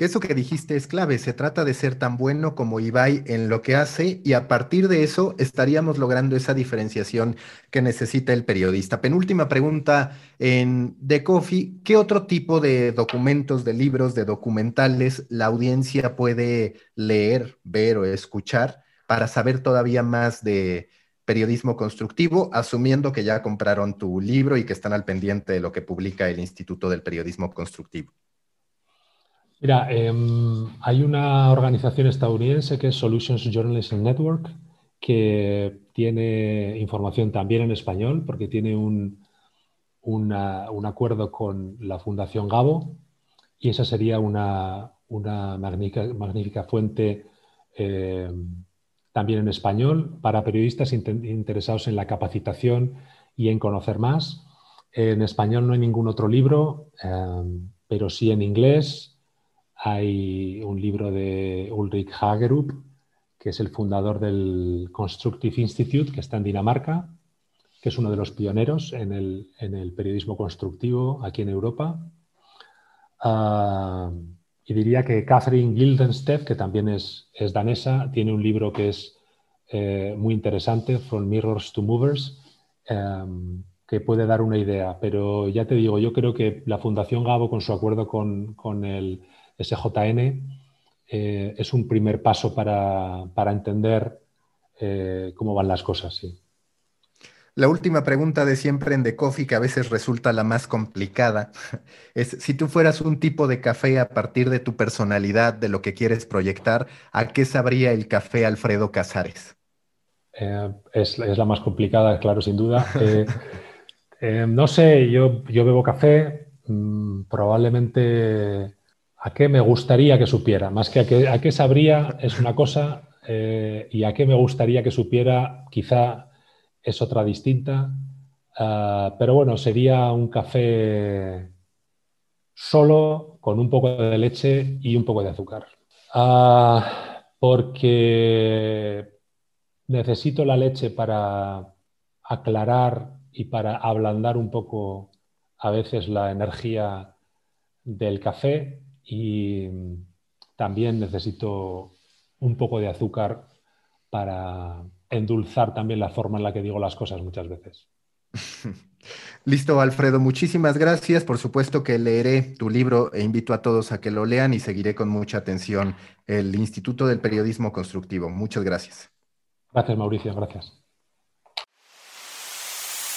que eso que dijiste es clave, se trata de ser tan bueno como Ibai en lo que hace y a partir de eso estaríamos logrando esa diferenciación que necesita el periodista. Penúltima pregunta en The Coffee, ¿qué otro tipo de documentos, de libros, de documentales la audiencia puede leer, ver o escuchar para saber todavía más de periodismo constructivo, asumiendo que ya compraron tu libro y que están al pendiente de lo que publica el Instituto del Periodismo Constructivo? Mira, em, hay una organización estadounidense que es Solutions Journalism Network que tiene información también en español porque tiene un, un acuerdo con la Fundación Gabo y esa sería una, magnífica, fuente eh, también en español para periodistas interesados en la capacitación y en conocer más. En español no hay ningún otro libro, eh, pero sí en inglés. Hay un libro de Ulrich Hagerup, que es el fundador del Constructive Institute, que está en Dinamarca, que es uno de los pioneros en el, periodismo constructivo aquí en Europa. Ah, y diría que Catherine Gildenstedt, que también es, danesa, tiene un libro que es eh, muy interesante, From Mirrors to Movers, em, que puede dar una idea. Pero ya te digo, yo creo que la Fundación Gabo, con su acuerdo con, el SJN, eh, es un primer paso para, entender eh, cómo van las cosas. Sí. La última pregunta de siempre en The Coffee, que a veces resulta la más complicada, es si tú fueras un tipo de café a partir de tu personalidad, de lo que quieres proyectar, ¿a qué sabría el café Alfredo Casares? Eh, es, la más complicada, claro, sin duda. Eh, eh, no sé, yo, yo bebo café, mm, probablemente a qué me gustaría que supiera, más que a qué, a qué sabría es una cosa y a qué me gustaría que supiera quizá es otra distinta. Ah, pero bueno, sería un café solo con un poco de leche y un poco de azúcar. Ah, porque necesito la leche para aclarar y para ablandar un poco a veces la energía del café y también necesito un poco de azúcar para endulzar también la forma en la que digo las cosas muchas veces. Listo, Alfredo, muchísimas gracias. Por supuesto que leeré tu libro e invito a todos a que lo lean y seguiré con mucha atención el Instituto del Periodismo Constructivo. Muchas gracias. Gracias, Mauricio. Gracias.